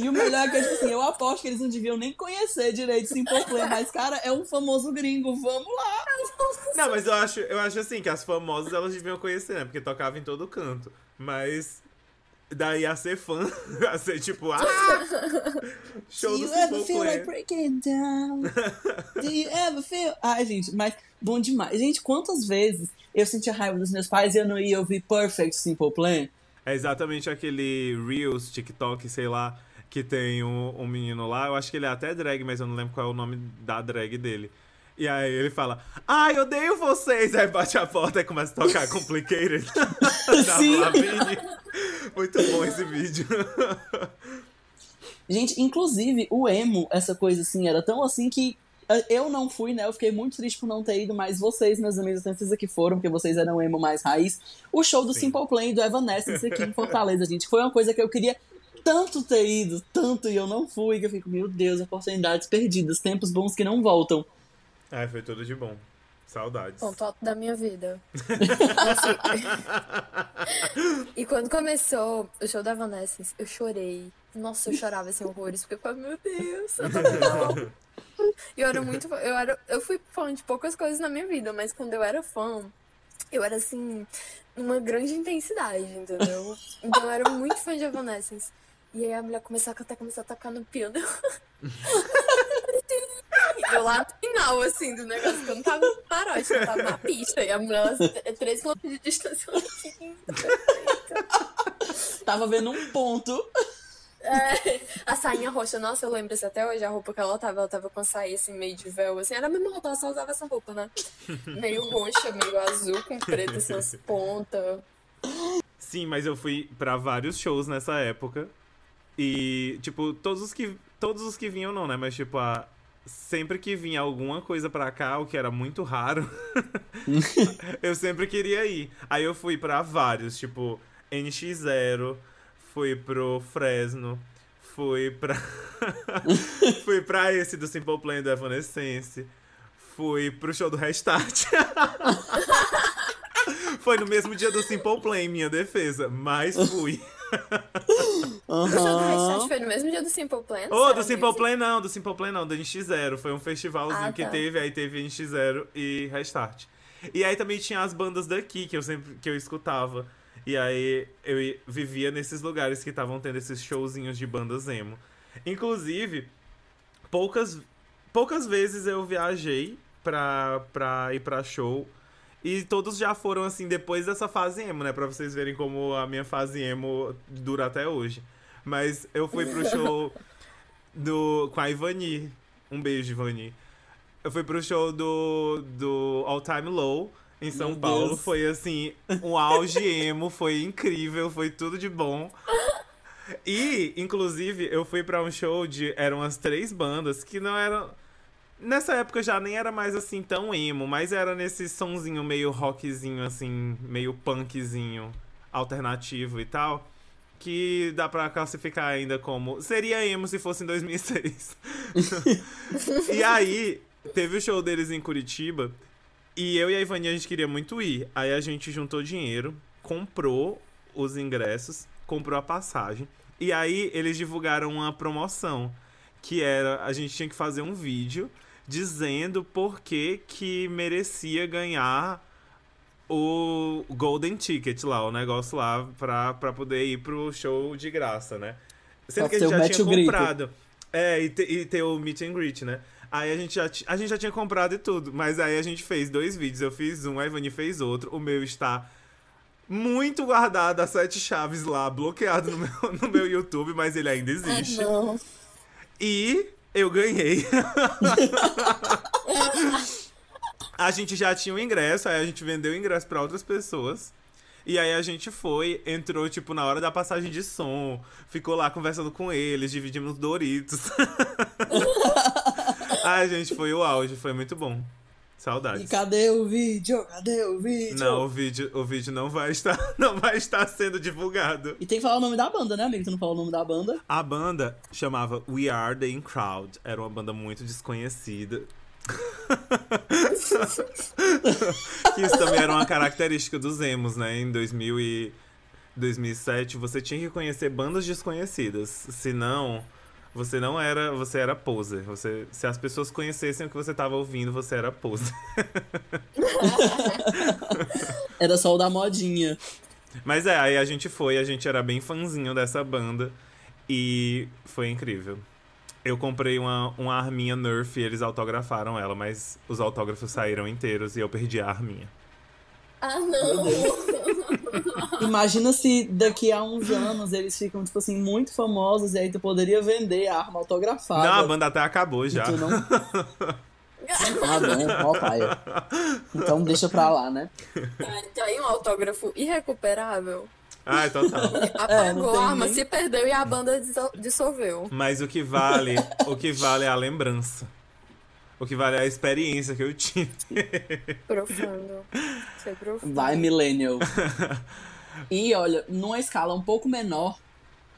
E o melhor é que, tipo assim, eu aposto que eles não deviam nem conhecer direito Simple Plan, mas, cara, é um famoso gringo, vamos lá. Não, mas eu acho, eu acho assim que as famosas elas deviam conhecer, né? Porque tocava em todo canto. Mas. Daí a ser fã, [laughs] a ser tipo, ah! [laughs] Show Do do you ever feel like breaking down? Do you [laughs] ever feel... Ai, gente, mas bom demais. Gente, quantas vezes eu sentia raiva dos meus pais e eu não ia ouvir Perfect Simple Plan? É exatamente aquele Reels, TikTok, sei lá, que tem um, um menino lá. Eu acho que ele é até drag, mas eu não lembro qual é o nome da drag dele. E aí ele fala, ai, odeio vocês! Aí bate a porta e começa a tocar Complicated Sim. Muito bom esse vídeo. [laughs] Gente, inclusive, o emo, essa coisa assim, era tão assim que eh, eu não fui, né? Eu fiquei muito triste por não ter ido, mas vocês, meus amigos, eu tenho certeza que foram, porque vocês eram emo mais raiz. O show do Sim. Simple Plan e do Evanescence aqui em Fortaleza, gente, foi uma coisa que eu queria tanto ter ido, tanto, e eu não fui, que eu fico, meu Deus, oportunidades perdidas, tempos bons que não voltam. Ai, foi tudo de bom. Saudades. Ponto alto da minha vida. [laughs] E quando começou o show da Vanessa, eu chorei. Nossa, eu chorava assim horrores, porque eu falei, meu Deus, eu tô mal. [laughs] Eu era muito. fã- Eu, era, eu fui fã de poucas coisas na minha vida, mas quando eu era fã, eu era assim, numa grande intensidade, entendeu? Então eu era muito fã de Evanescence. E aí a mulher começou a cantar, começou a tocar no piano. [laughs] Eu lá no final, assim, do negócio, que eu não tava no paródia, eu tava na pista. E a mulher, ela, é 3 km de distância, eu perfeita. Tava vendo um ponto. É, a sainha roxa, nossa, eu lembro isso até hoje, a roupa que ela tava, ela tava com a saia assim, meio de véu, assim, era a mesma roupa, ela só usava essa roupa, né? Meio roxa, meio azul, com preto, assim, as pontas. Sim, mas eu fui pra vários shows nessa época. E, tipo, todos os que. Todos os que vinham não, né? Mas, tipo, a, sempre que vinha alguma coisa pra cá, o que era muito raro, [laughs] eu sempre queria ir. Aí eu fui pra vários, tipo, NX0, fui pro Fresno, fui pra. [laughs] fui pra esse do Simple Plan do Evanescence, fui pro show do Restart. [laughs] Foi no mesmo dia do Simple Plan, minha defesa, mas fui. O show do. Restart foi no mesmo dia do Simple Plan? Ô, sério do Simple? Plan não, do Simple Plan não, do NX0. Foi um festivalzinho Ah, que tá. teve, aí teve NX0 e Restart. E aí também tinha as bandas daqui que eu sempre que eu escutava. E aí eu vivia nesses lugares que estavam tendo esses showzinhos de bandas emo. Inclusive, poucas, poucas vezes eu viajei pra, pra ir pra show. E todos já foram assim depois dessa fase emo, né? Pra vocês verem como a minha fase emo dura até hoje. Mas eu fui pro [laughs] show do, com a Ivani. Um beijo, Ivani. Eu fui pro show do, do All Time Low em São Meu Paulo. Deus. Foi assim, um auge emo, foi incrível, foi tudo de bom. E, inclusive, eu fui pra um show de. Eram as três bandas que não eram. Nessa época já nem era mais assim tão emo, mas era nesse sonzinho meio rockzinho, assim, meio punkzinho, alternativo e tal. Que dá pra classificar ainda como. Seria emo se fosse em 2006. [laughs] e aí, teve o show deles em Curitiba. E eu e a Ivani a gente queria muito ir. Aí a gente juntou dinheiro, comprou os ingressos, comprou a passagem. E aí eles divulgaram uma promoção. Que era, a gente tinha que fazer um vídeo dizendo por que que merecia ganhar o Golden Ticket lá, o negócio lá pra, pra poder ir pro show de graça, né? Sendo que a gente já tinha comprado. É, e, te- e ter o meet and greet, né? Aí a gente, já, a gente já tinha comprado e tudo, mas aí a gente fez dois vídeos. Eu fiz um, a Ivani fez outro. O meu está muito guardado, as sete chaves lá, bloqueado no meu, [laughs] no meu YouTube, mas ele ainda existe. Não. E eu ganhei. [laughs] a gente já tinha o ingresso, aí a gente vendeu o ingresso pra outras pessoas. E aí a gente foi, entrou, tipo, na hora da passagem de som, ficou lá conversando com eles, dividimos Doritos. [laughs] Ai, gente, foi o auge, foi muito bom. E Saudades. cadê o vídeo? Cadê o vídeo? Não, o vídeo, o vídeo não vai estar, [laughs] não vai estar sendo divulgado. E tem que falar o nome da banda, né, amigo? Tu não falou o nome da banda? A banda chamava We Are the In Crowd. Era uma banda muito desconhecida. [laughs] que isso também era uma característica dos emos, né? Em 2000 e 2007, você tinha que conhecer bandas desconhecidas. Senão, você não era... Você era poser. Você, se as pessoas conhecessem o que você estava ouvindo, você era poser. [laughs] Era só o da modinha. Mas é, aí a gente foi, a gente era bem fãzinho dessa banda e foi incrível. Eu comprei uma, uma arminha Nerf e eles autografaram ela, mas os autógrafos saíram inteiros e eu perdi a arminha. Ah, não! [laughs] Imagina se daqui a uns anos eles ficam, tipo assim, muito famosos e aí tu poderia vender a arma autografada. Não, a banda até acabou já. tu não... [laughs] Ah, bom, ó, paia. Então deixa pra lá, né? Tá, tá aí um autógrafo irrecuperável. [laughs] Ai, total. Apagou tem a arma, nem- se perdeu e a banda disso- dissolveu. Mas o que vale, o que vale é a lembrança. O que vale é a experiência que eu tive. Profundo. Foi profundo. Vai, Millennial. E olha, numa escala um pouco menor,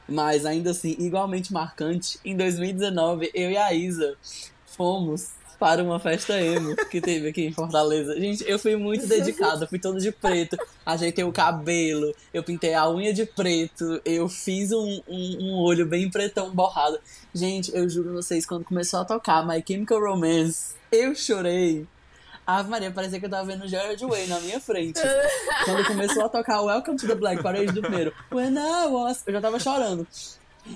mas ainda assim igualmente marcante, em 2019 eu e a Isa fomos para uma festa emo que teve aqui em Fortaleza. Gente, eu fui muito dedicada, fui toda de preto, ajeitei o cabelo, eu pintei a unha de preto, eu fiz um, um, um olho bem pretão borrado. Gente, eu juro vocês, quando começou a tocar My Chemical Romance, eu chorei. Ave Maria, parecia que eu tava vendo Jared Way na minha frente. Quando começou a tocar Welcome to the Black Parade do primeiro, When I was, eu já tava chorando.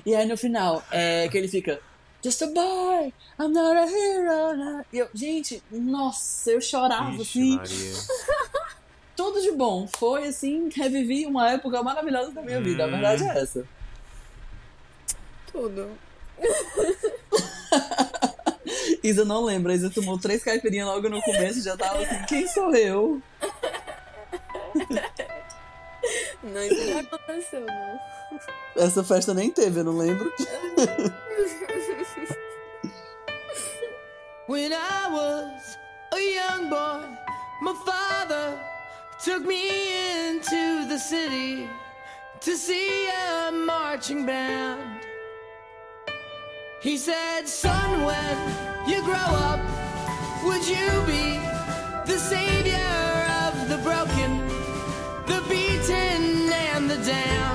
E aí no final, é que ele fica, Just a boy, I'm not a hero. now." E eu, gente, nossa, eu chorava Ixi, assim, Maria. [laughs] tudo de bom. Foi assim, revivi uma época maravilhosa da minha vida. A verdade é essa. Tudo. [laughs] Isa não lembra, Isa tomou três caipirinhas logo no começo e já tava assim, quem sou eu? [laughs] Não, isso não aconteceu, não. Essa festa nem teve, eu não lembro. When I was a young boy, my father took me into the city to see a marching band. He said, Son, when you grow up, would you be the savior of the broken, the beaten, and the damned?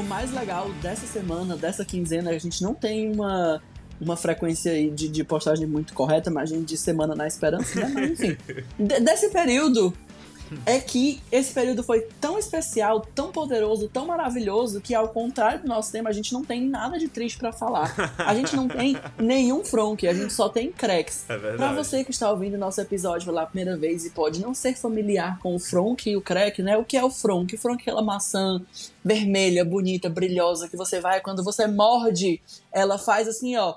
O mais legal dessa semana, dessa quinzena, a gente não tem uma, uma frequência aí de, de postagem muito correta, mas a gente de semana na esperança, né? Mas enfim. De- desse período é que esse período foi tão especial, tão poderoso, tão maravilhoso, que ao contrário do nosso tema, a gente não tem nada de triste pra falar. A gente não tem [laughs] nenhum fronk, a gente só tem cracks. É verdade. Pra você que está ouvindo nosso episódio pela primeira vez e pode não ser familiar com o Fronk e o Crack, né? O que é o Fronk? O Fronk é aquela maçã vermelha, bonita, brilhosa que você vai, quando você morde, ela faz assim, ó.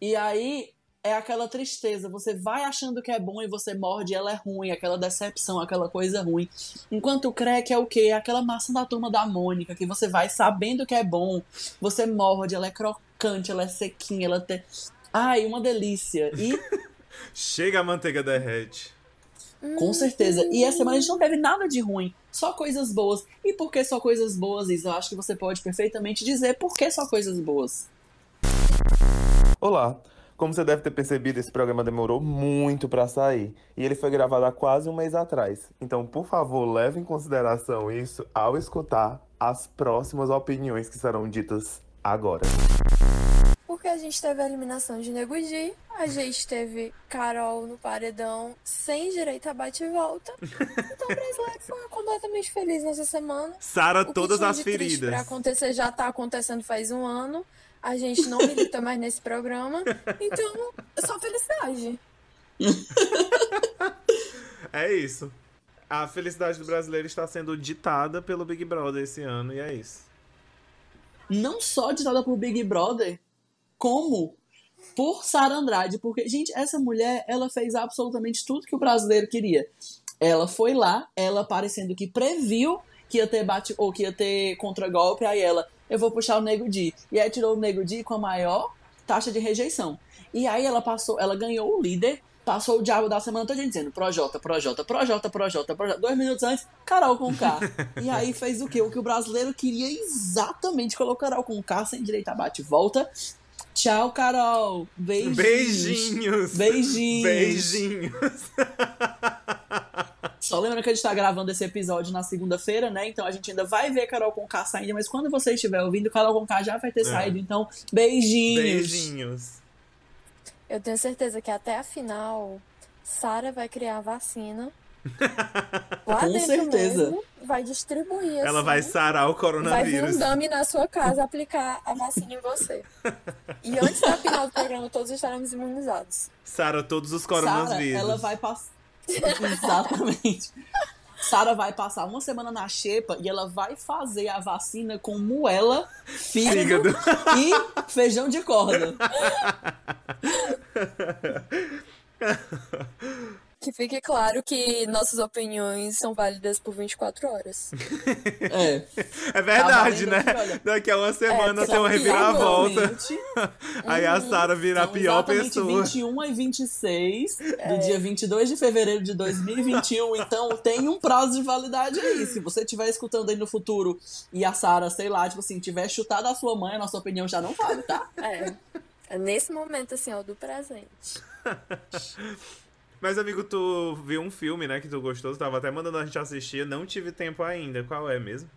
E aí é aquela tristeza. Você vai achando que é bom e você morde, ela é ruim, aquela decepção, aquela coisa ruim. Enquanto o crack é o quê? É aquela maçã da turma da Mônica, que você vai sabendo que é bom, você morde, ela é crocante, ela é sequinha, ela tem. Ai, uma delícia. E [laughs] Chega a manteiga derrete. com certeza. E essa semana a gente não teve nada de ruim, só coisas boas. E por que só coisas boas, Isa? Eu acho que você pode perfeitamente dizer por que só coisas boas. Olá! Como você deve ter percebido, esse programa demorou muito para sair e ele foi gravado há quase um mês atrás. Então, por favor, leve em consideração isso ao escutar as próximas opiniões que serão ditas agora. Porque a gente teve a eliminação de Nego Di, a gente teve Carol no paredão sem direito a bate e volta. Então o brasileiro foi completamente feliz nessa semana. Sara todas tinha as de triste Pra feridas. acontecer já tá acontecendo faz um ano. A gente não milita mais nesse programa. Então, é só felicidade. [laughs] É isso. A felicidade do brasileiro está sendo ditada pelo Big Brother esse ano e é isso. não só ditada por Big Brother, como por Sara Andrade, porque gente, essa mulher, ela fez absolutamente tudo que o brasileiro queria. Ela foi lá, ela parecendo que previu que ia ter bate ou que ia ter contragolpe, aí ela, eu vou puxar o Nego Di. E aí tirou o Nego Di com a maior taxa de rejeição. E aí ela passou, ela ganhou o líder, passou o diabo da semana toda dizendo Projota, Projota, Projota, Projota, Projota. Dois minutos antes, Carol com K. [laughs] E aí fez o quê? O que o brasileiro queria exatamente, colocou Carol com K sem direito a bate e volta. Tchau, Carol. Beijinhos. Beijinhos! Beijinhos. Beijinhos! [laughs] Só lembrando que a gente tá gravando esse episódio na segunda-feira, né? Então a gente ainda vai ver Carol Conká saindo, mas quando você estiver ouvindo, Carol Conká já vai ter É. saído. Então, beijinhos. Beijinhos. Eu tenho certeza que até a final, Sara vai criar a vacina. [laughs] Lá Com certeza. mesmo, vai distribuir. Ela assim, vai sarar o Vai vir coronavírus. um dummy na sua casa aplicar a vacina em você. E antes da final do programa, todos estaremos imunizados. Sara todos os Sara, coronavírus. ela vai passar. Exatamente. Sara vai passar uma semana na xepa e ela vai fazer a vacina com moela, fígado, Fígado. e feijão de corda. [laughs] Que fique claro que nossas opiniões são válidas por 24 horas. É. É verdade, Tá né? aqui. Daqui a uma semana É, tem uma reviravolta. [laughs] Aí a Sara vira a São pior pessoa. 21 e 26 É. do dia 22 de fevereiro de 2021. [laughs] Então tem um prazo de validade aí. Se você estiver escutando aí no futuro e a Sara, sei lá, tipo assim, tiver chutado a sua mãe, a nossa opinião já não vale, tá? É. É nesse momento, assim, ó, do presente. [laughs] Mas, amigo, tu viu um filme, né, que tu gostou, tu tava até mandando a gente assistir, eu não tive tempo ainda. Qual é mesmo?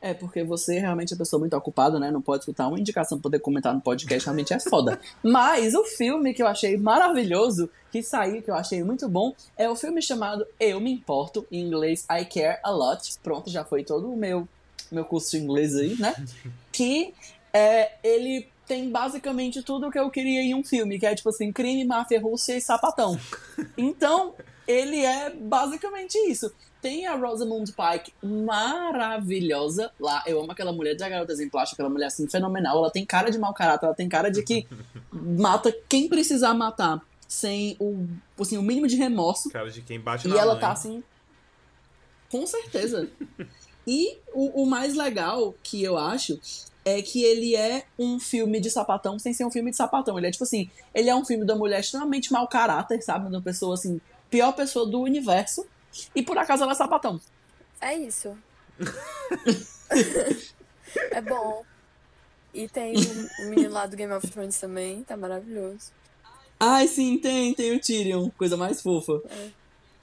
É, porque você realmente é uma pessoa muito ocupada, né? Não pode escutar uma indicação pra poder comentar no podcast, realmente é foda. [laughs] Mas o filme que eu achei maravilhoso, que saiu, que eu achei muito bom, é o filme chamado Eu Me Importo, em inglês I Care A Lot. Pronto, já foi todo o meu, meu curso de inglês aí, né? [laughs] Que é, ele tem basicamente tudo o que eu queria em um filme, que é tipo assim, crime, máfia, Rússia e sapatão. [laughs] Então, ele é basicamente isso. Tem a Rosamund Pike maravilhosa lá. Eu amo aquela mulher da Garota Exemplar, acho aquela mulher assim fenomenal. Ela tem cara de mau caráter, ela tem cara de que [laughs] mata quem precisar matar sem o, assim, o mínimo de remorso. Cara de quem bate E na ela mãe. tá assim. Com certeza. [laughs] e o, o mais legal que eu acho é que ele é um filme de sapatão sem ser um filme de sapatão. Ele é tipo assim, ele é um filme da mulher extremamente mau caráter, sabe? Uma pessoa assim, pior pessoa do universo. E por acaso ela é sapatão. É isso. [laughs] é bom. E tem o menino lá do Game of Thrones também, tá maravilhoso. Ai, sim, tem, tem o Tyrion, coisa mais fofa.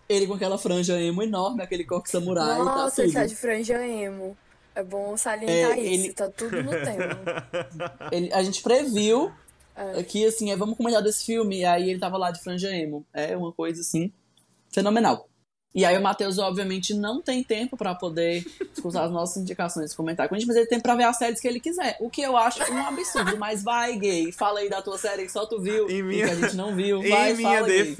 Ele com aquela franja emo enorme, aquele coque samurai, Nossa, tá ele tá de franja emo. É bom salientar É, isso, ele- tá tudo no tema. [laughs] Ele- a gente previu É. que, assim, é, vamos comentar desse filme, e aí ele tava lá de franja emo. É uma coisa, assim, fenomenal. E aí o Matheus, obviamente, não tem tempo pra poder escutar as nossas indicações e comentar com a gente, mas ele tem pra ver as séries que ele quiser. O que eu acho um absurdo, mas vai, gay, fala aí da tua série que só tu viu Em e minha- que a gente não viu. [laughs] Em Vai, minha fala, gay.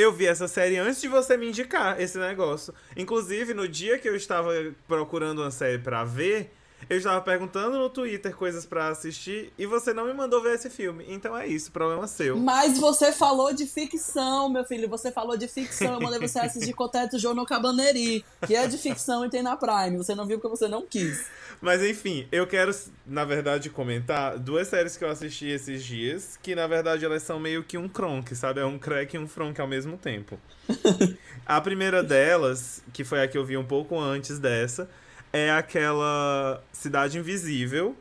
Eu vi essa série antes de você me indicar esse negócio. Inclusive, no dia que eu estava procurando uma série pra ver, eu estava perguntando no Twitter coisas pra assistir e você não me mandou ver esse filme. Então é isso, problema seu. Mas você falou de ficção, meu filho. Você falou de ficção. Eu mandei você assistir Coteto Jono Cabaneri, que é de ficção e tem na Prime. Você não viu porque você não quis. Mas enfim, eu quero, na verdade, comentar duas séries que eu assisti esses dias, que na verdade elas são meio que um cronk, sabe? É um crack e um fronk ao mesmo tempo. [laughs] a primeira delas, que foi a que eu vi um pouco antes dessa, é aquela Cidade Invisível,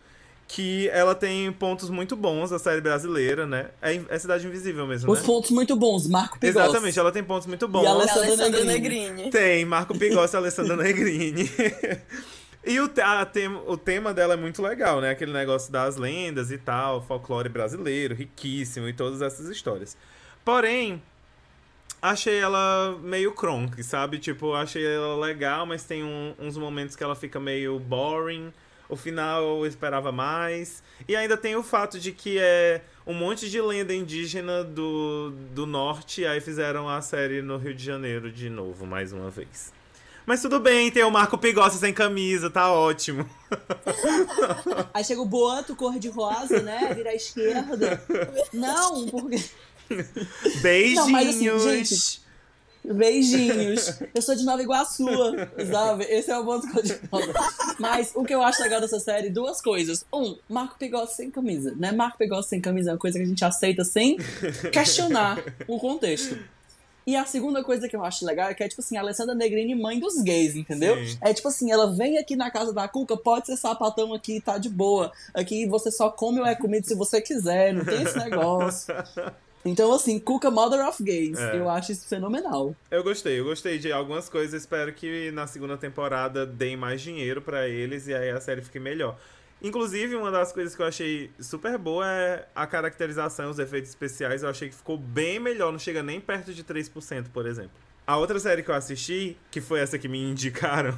que ela tem pontos muito bons, a série brasileira, né? É, é Cidade Invisível mesmo, Os né? pontos muito bons, Marco Pigossi. Exatamente, ela tem pontos muito bons. E ela- Da Alessandra Alessandra Negrini. Negrini. Tem, Marco Pigossi e Alessandra Negrini. [laughs] e o, a tem- o tema dela é muito legal, né? Aquele negócio das lendas e tal, folclore brasileiro, riquíssimo e todas essas histórias. Porém, achei ela meio cronk, sabe? Tipo, achei ela legal, mas tem um- uns momentos que ela fica meio boring. O final eu esperava mais. E ainda tem o fato de que é um monte de lenda indígena do, do norte, aí fizeram a série no Rio de Janeiro de novo, mais uma vez. Mas tudo bem, tem o Marco Pigossi sem camisa, tá ótimo. [laughs] Aí chega o Boato, cor de rosa, né? Vira à esquerda. Não, porque. Beijinhos! [laughs] Não, mas assim, gente, Beijinhos. Eu sou de Nova Iguaçu, sabe? Esse é o cor de. Mas o que eu acho legal dessa série, duas coisas. Um, Marco Pigossi sem camisa, né? Marco Pigossi sem camisa é uma coisa que a gente aceita sem questionar o contexto. E a segunda coisa que eu acho legal é que é, tipo assim, a Alessandra Negrini, mãe dos gays, entendeu? Sim. É tipo assim, ela vem aqui na casa da Cuca, pode ser sapatão aqui, tá de boa. Aqui você só come ou é comida se você quiser, não tem esse negócio. Então, assim, Cuca Mother of Gays. É. Eu acho isso fenomenal. Eu gostei, eu gostei de algumas coisas. Espero que na segunda temporada deem mais dinheiro pra eles e aí a série fique melhor. Inclusive, uma das coisas que eu achei super boa é a caracterização, os efeitos especiais. Eu achei que ficou bem melhor, não chega nem perto de 3%, por exemplo. A outra série que eu assisti, que foi essa que me [laughs] indicaram,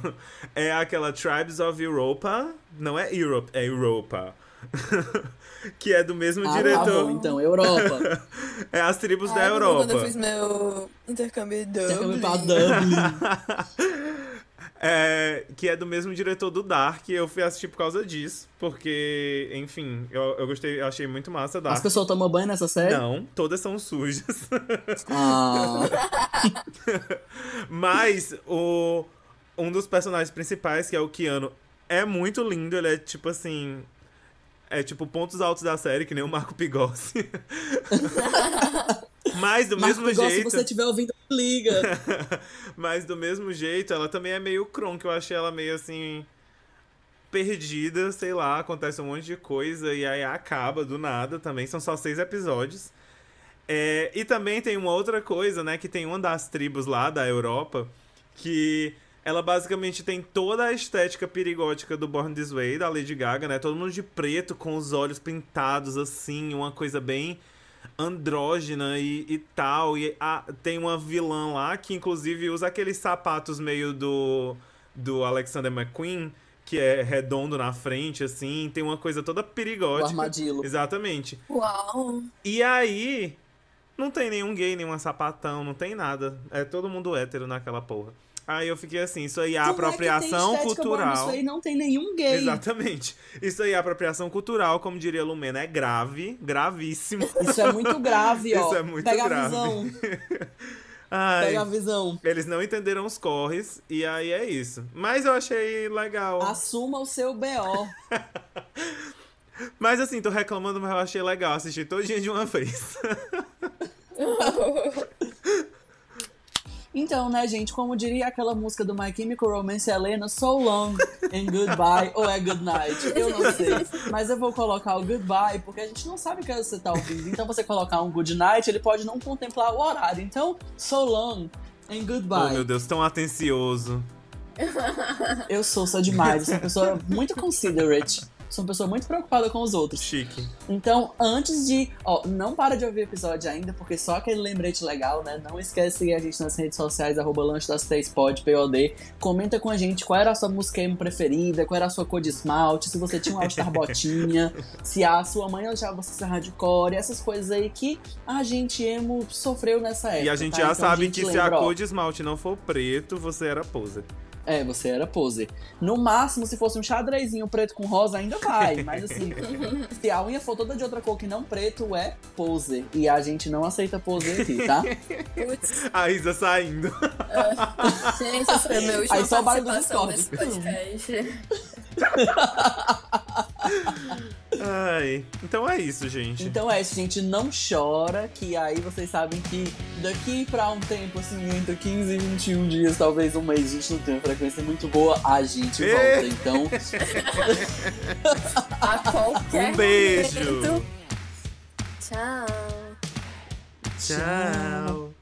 é aquela Tribes of Europa. Não é Europe, é Europa. [laughs] que é do mesmo Ah, tá diretor. bom, então, Europa. [laughs] É as tribos da Ai, Europa. Quando eu fiz meu intercâmbio em Intercâmbio Dublin. pra Dublin. [laughs] É, que é do mesmo diretor do Dark. Eu fui assistir por causa disso. Porque, enfim, eu, eu gostei, eu achei muito massa As Dark. pessoas tomam banho nessa série? Não, todas são sujas. Ah, Mas o, um dos personagens principais, que é o Keanu, é muito lindo. Ele é tipo assim. É tipo pontos altos da série, que nem o Marco Pigossi. [laughs] Mas do Marco mesmo Pigossi, jeito. se você estiver ouvindo, liga. [laughs] Mas do mesmo jeito, ela também é meio Kron, que eu achei ela meio assim. Perdida, sei lá, acontece um monte de coisa e aí acaba do nada também. São só seis episódios. É, e também tem uma outra coisa, né? Que tem uma das tribos lá da Europa que ela basicamente tem toda a estética perigótica do Born This Way, da Lady Gaga, né? Todo mundo de preto, com os olhos pintados assim, uma coisa bem andrógena e, e tal. E a- tem uma vilã lá que, inclusive, usa aqueles sapatos meio do, do Alexander McQueen, que é redondo na frente, assim. Tem uma coisa toda O perigótica. armadilho. Exatamente. Uau. E aí, não tem nenhum gay, nenhuma sapatão, não tem nada. É todo mundo hétero naquela porra. Aí eu fiquei assim, isso aí é Como é apropriação boa cultural. nisso aí? não tem nenhum gay. Exatamente. Isso aí é apropriação cultural, como diria Lumena, é grave, gravíssimo. Isso é muito grave, [laughs] ó. Isso é muito Pega grave. a visão. [laughs] Ai, Pega a visão. eles não entenderam os corres, e aí é isso. Mas eu achei legal. Assuma o seu BO. [laughs] Mas assim, tô reclamando, mas eu achei legal assistir todo dia de uma vez. Então, né, gente, como diria aquela música do My Chemical Romance, Helena, So Long and Goodbye, ou é Good Night, eu não sei. Mas eu vou colocar o Goodbye, porque a gente não sabe o que você tá ouvindo. Então, você colocar um Good Night, ele pode não contemplar o horário. Então, So Long and oh, Goodbye. meu Deus, tão atencioso. eu sou, sou demais. Sou uma pessoa muito considerate. Sou uma pessoa muito preocupada com os outros. Chique. Então, antes de. Ó, não para de ouvir o episódio ainda, porque só aquele lembrete legal, né? Não esquece de seguir a gente nas redes sociais, arroba lanche das três pod, POD. Comenta com a gente qual era a sua música emo preferida, qual era a sua cor de esmalte, se você tinha um All-Star [laughs] botinha, se a sua mãe deixava você ser hardcore, essas coisas aí que a gente emo sofreu nessa época. E a gente tá? já Então sabe gente que se a lembra, cor de esmalte não for preto, você era poser. É, você era pose. No máximo, se fosse um xadrezinho preto com rosa, ainda vai. Mas assim, [laughs] se a unha for toda de outra cor que não preto, é pose. E a gente não aceita pose aqui, tá? Putz, A Isa saindo. gente, essa é a minha última Aí só o barulho do Discord. [laughs] Ai. Então é isso, gente. Então é isso, gente. Não chora, que aí vocês sabem que daqui pra um tempo, assim, entre 15 e 21 dias, talvez um mês, a gente não tem uma frequência muito boa, a gente volta. Então, [laughs] A qualquer Um beijo. momento. Tchau. Tchau.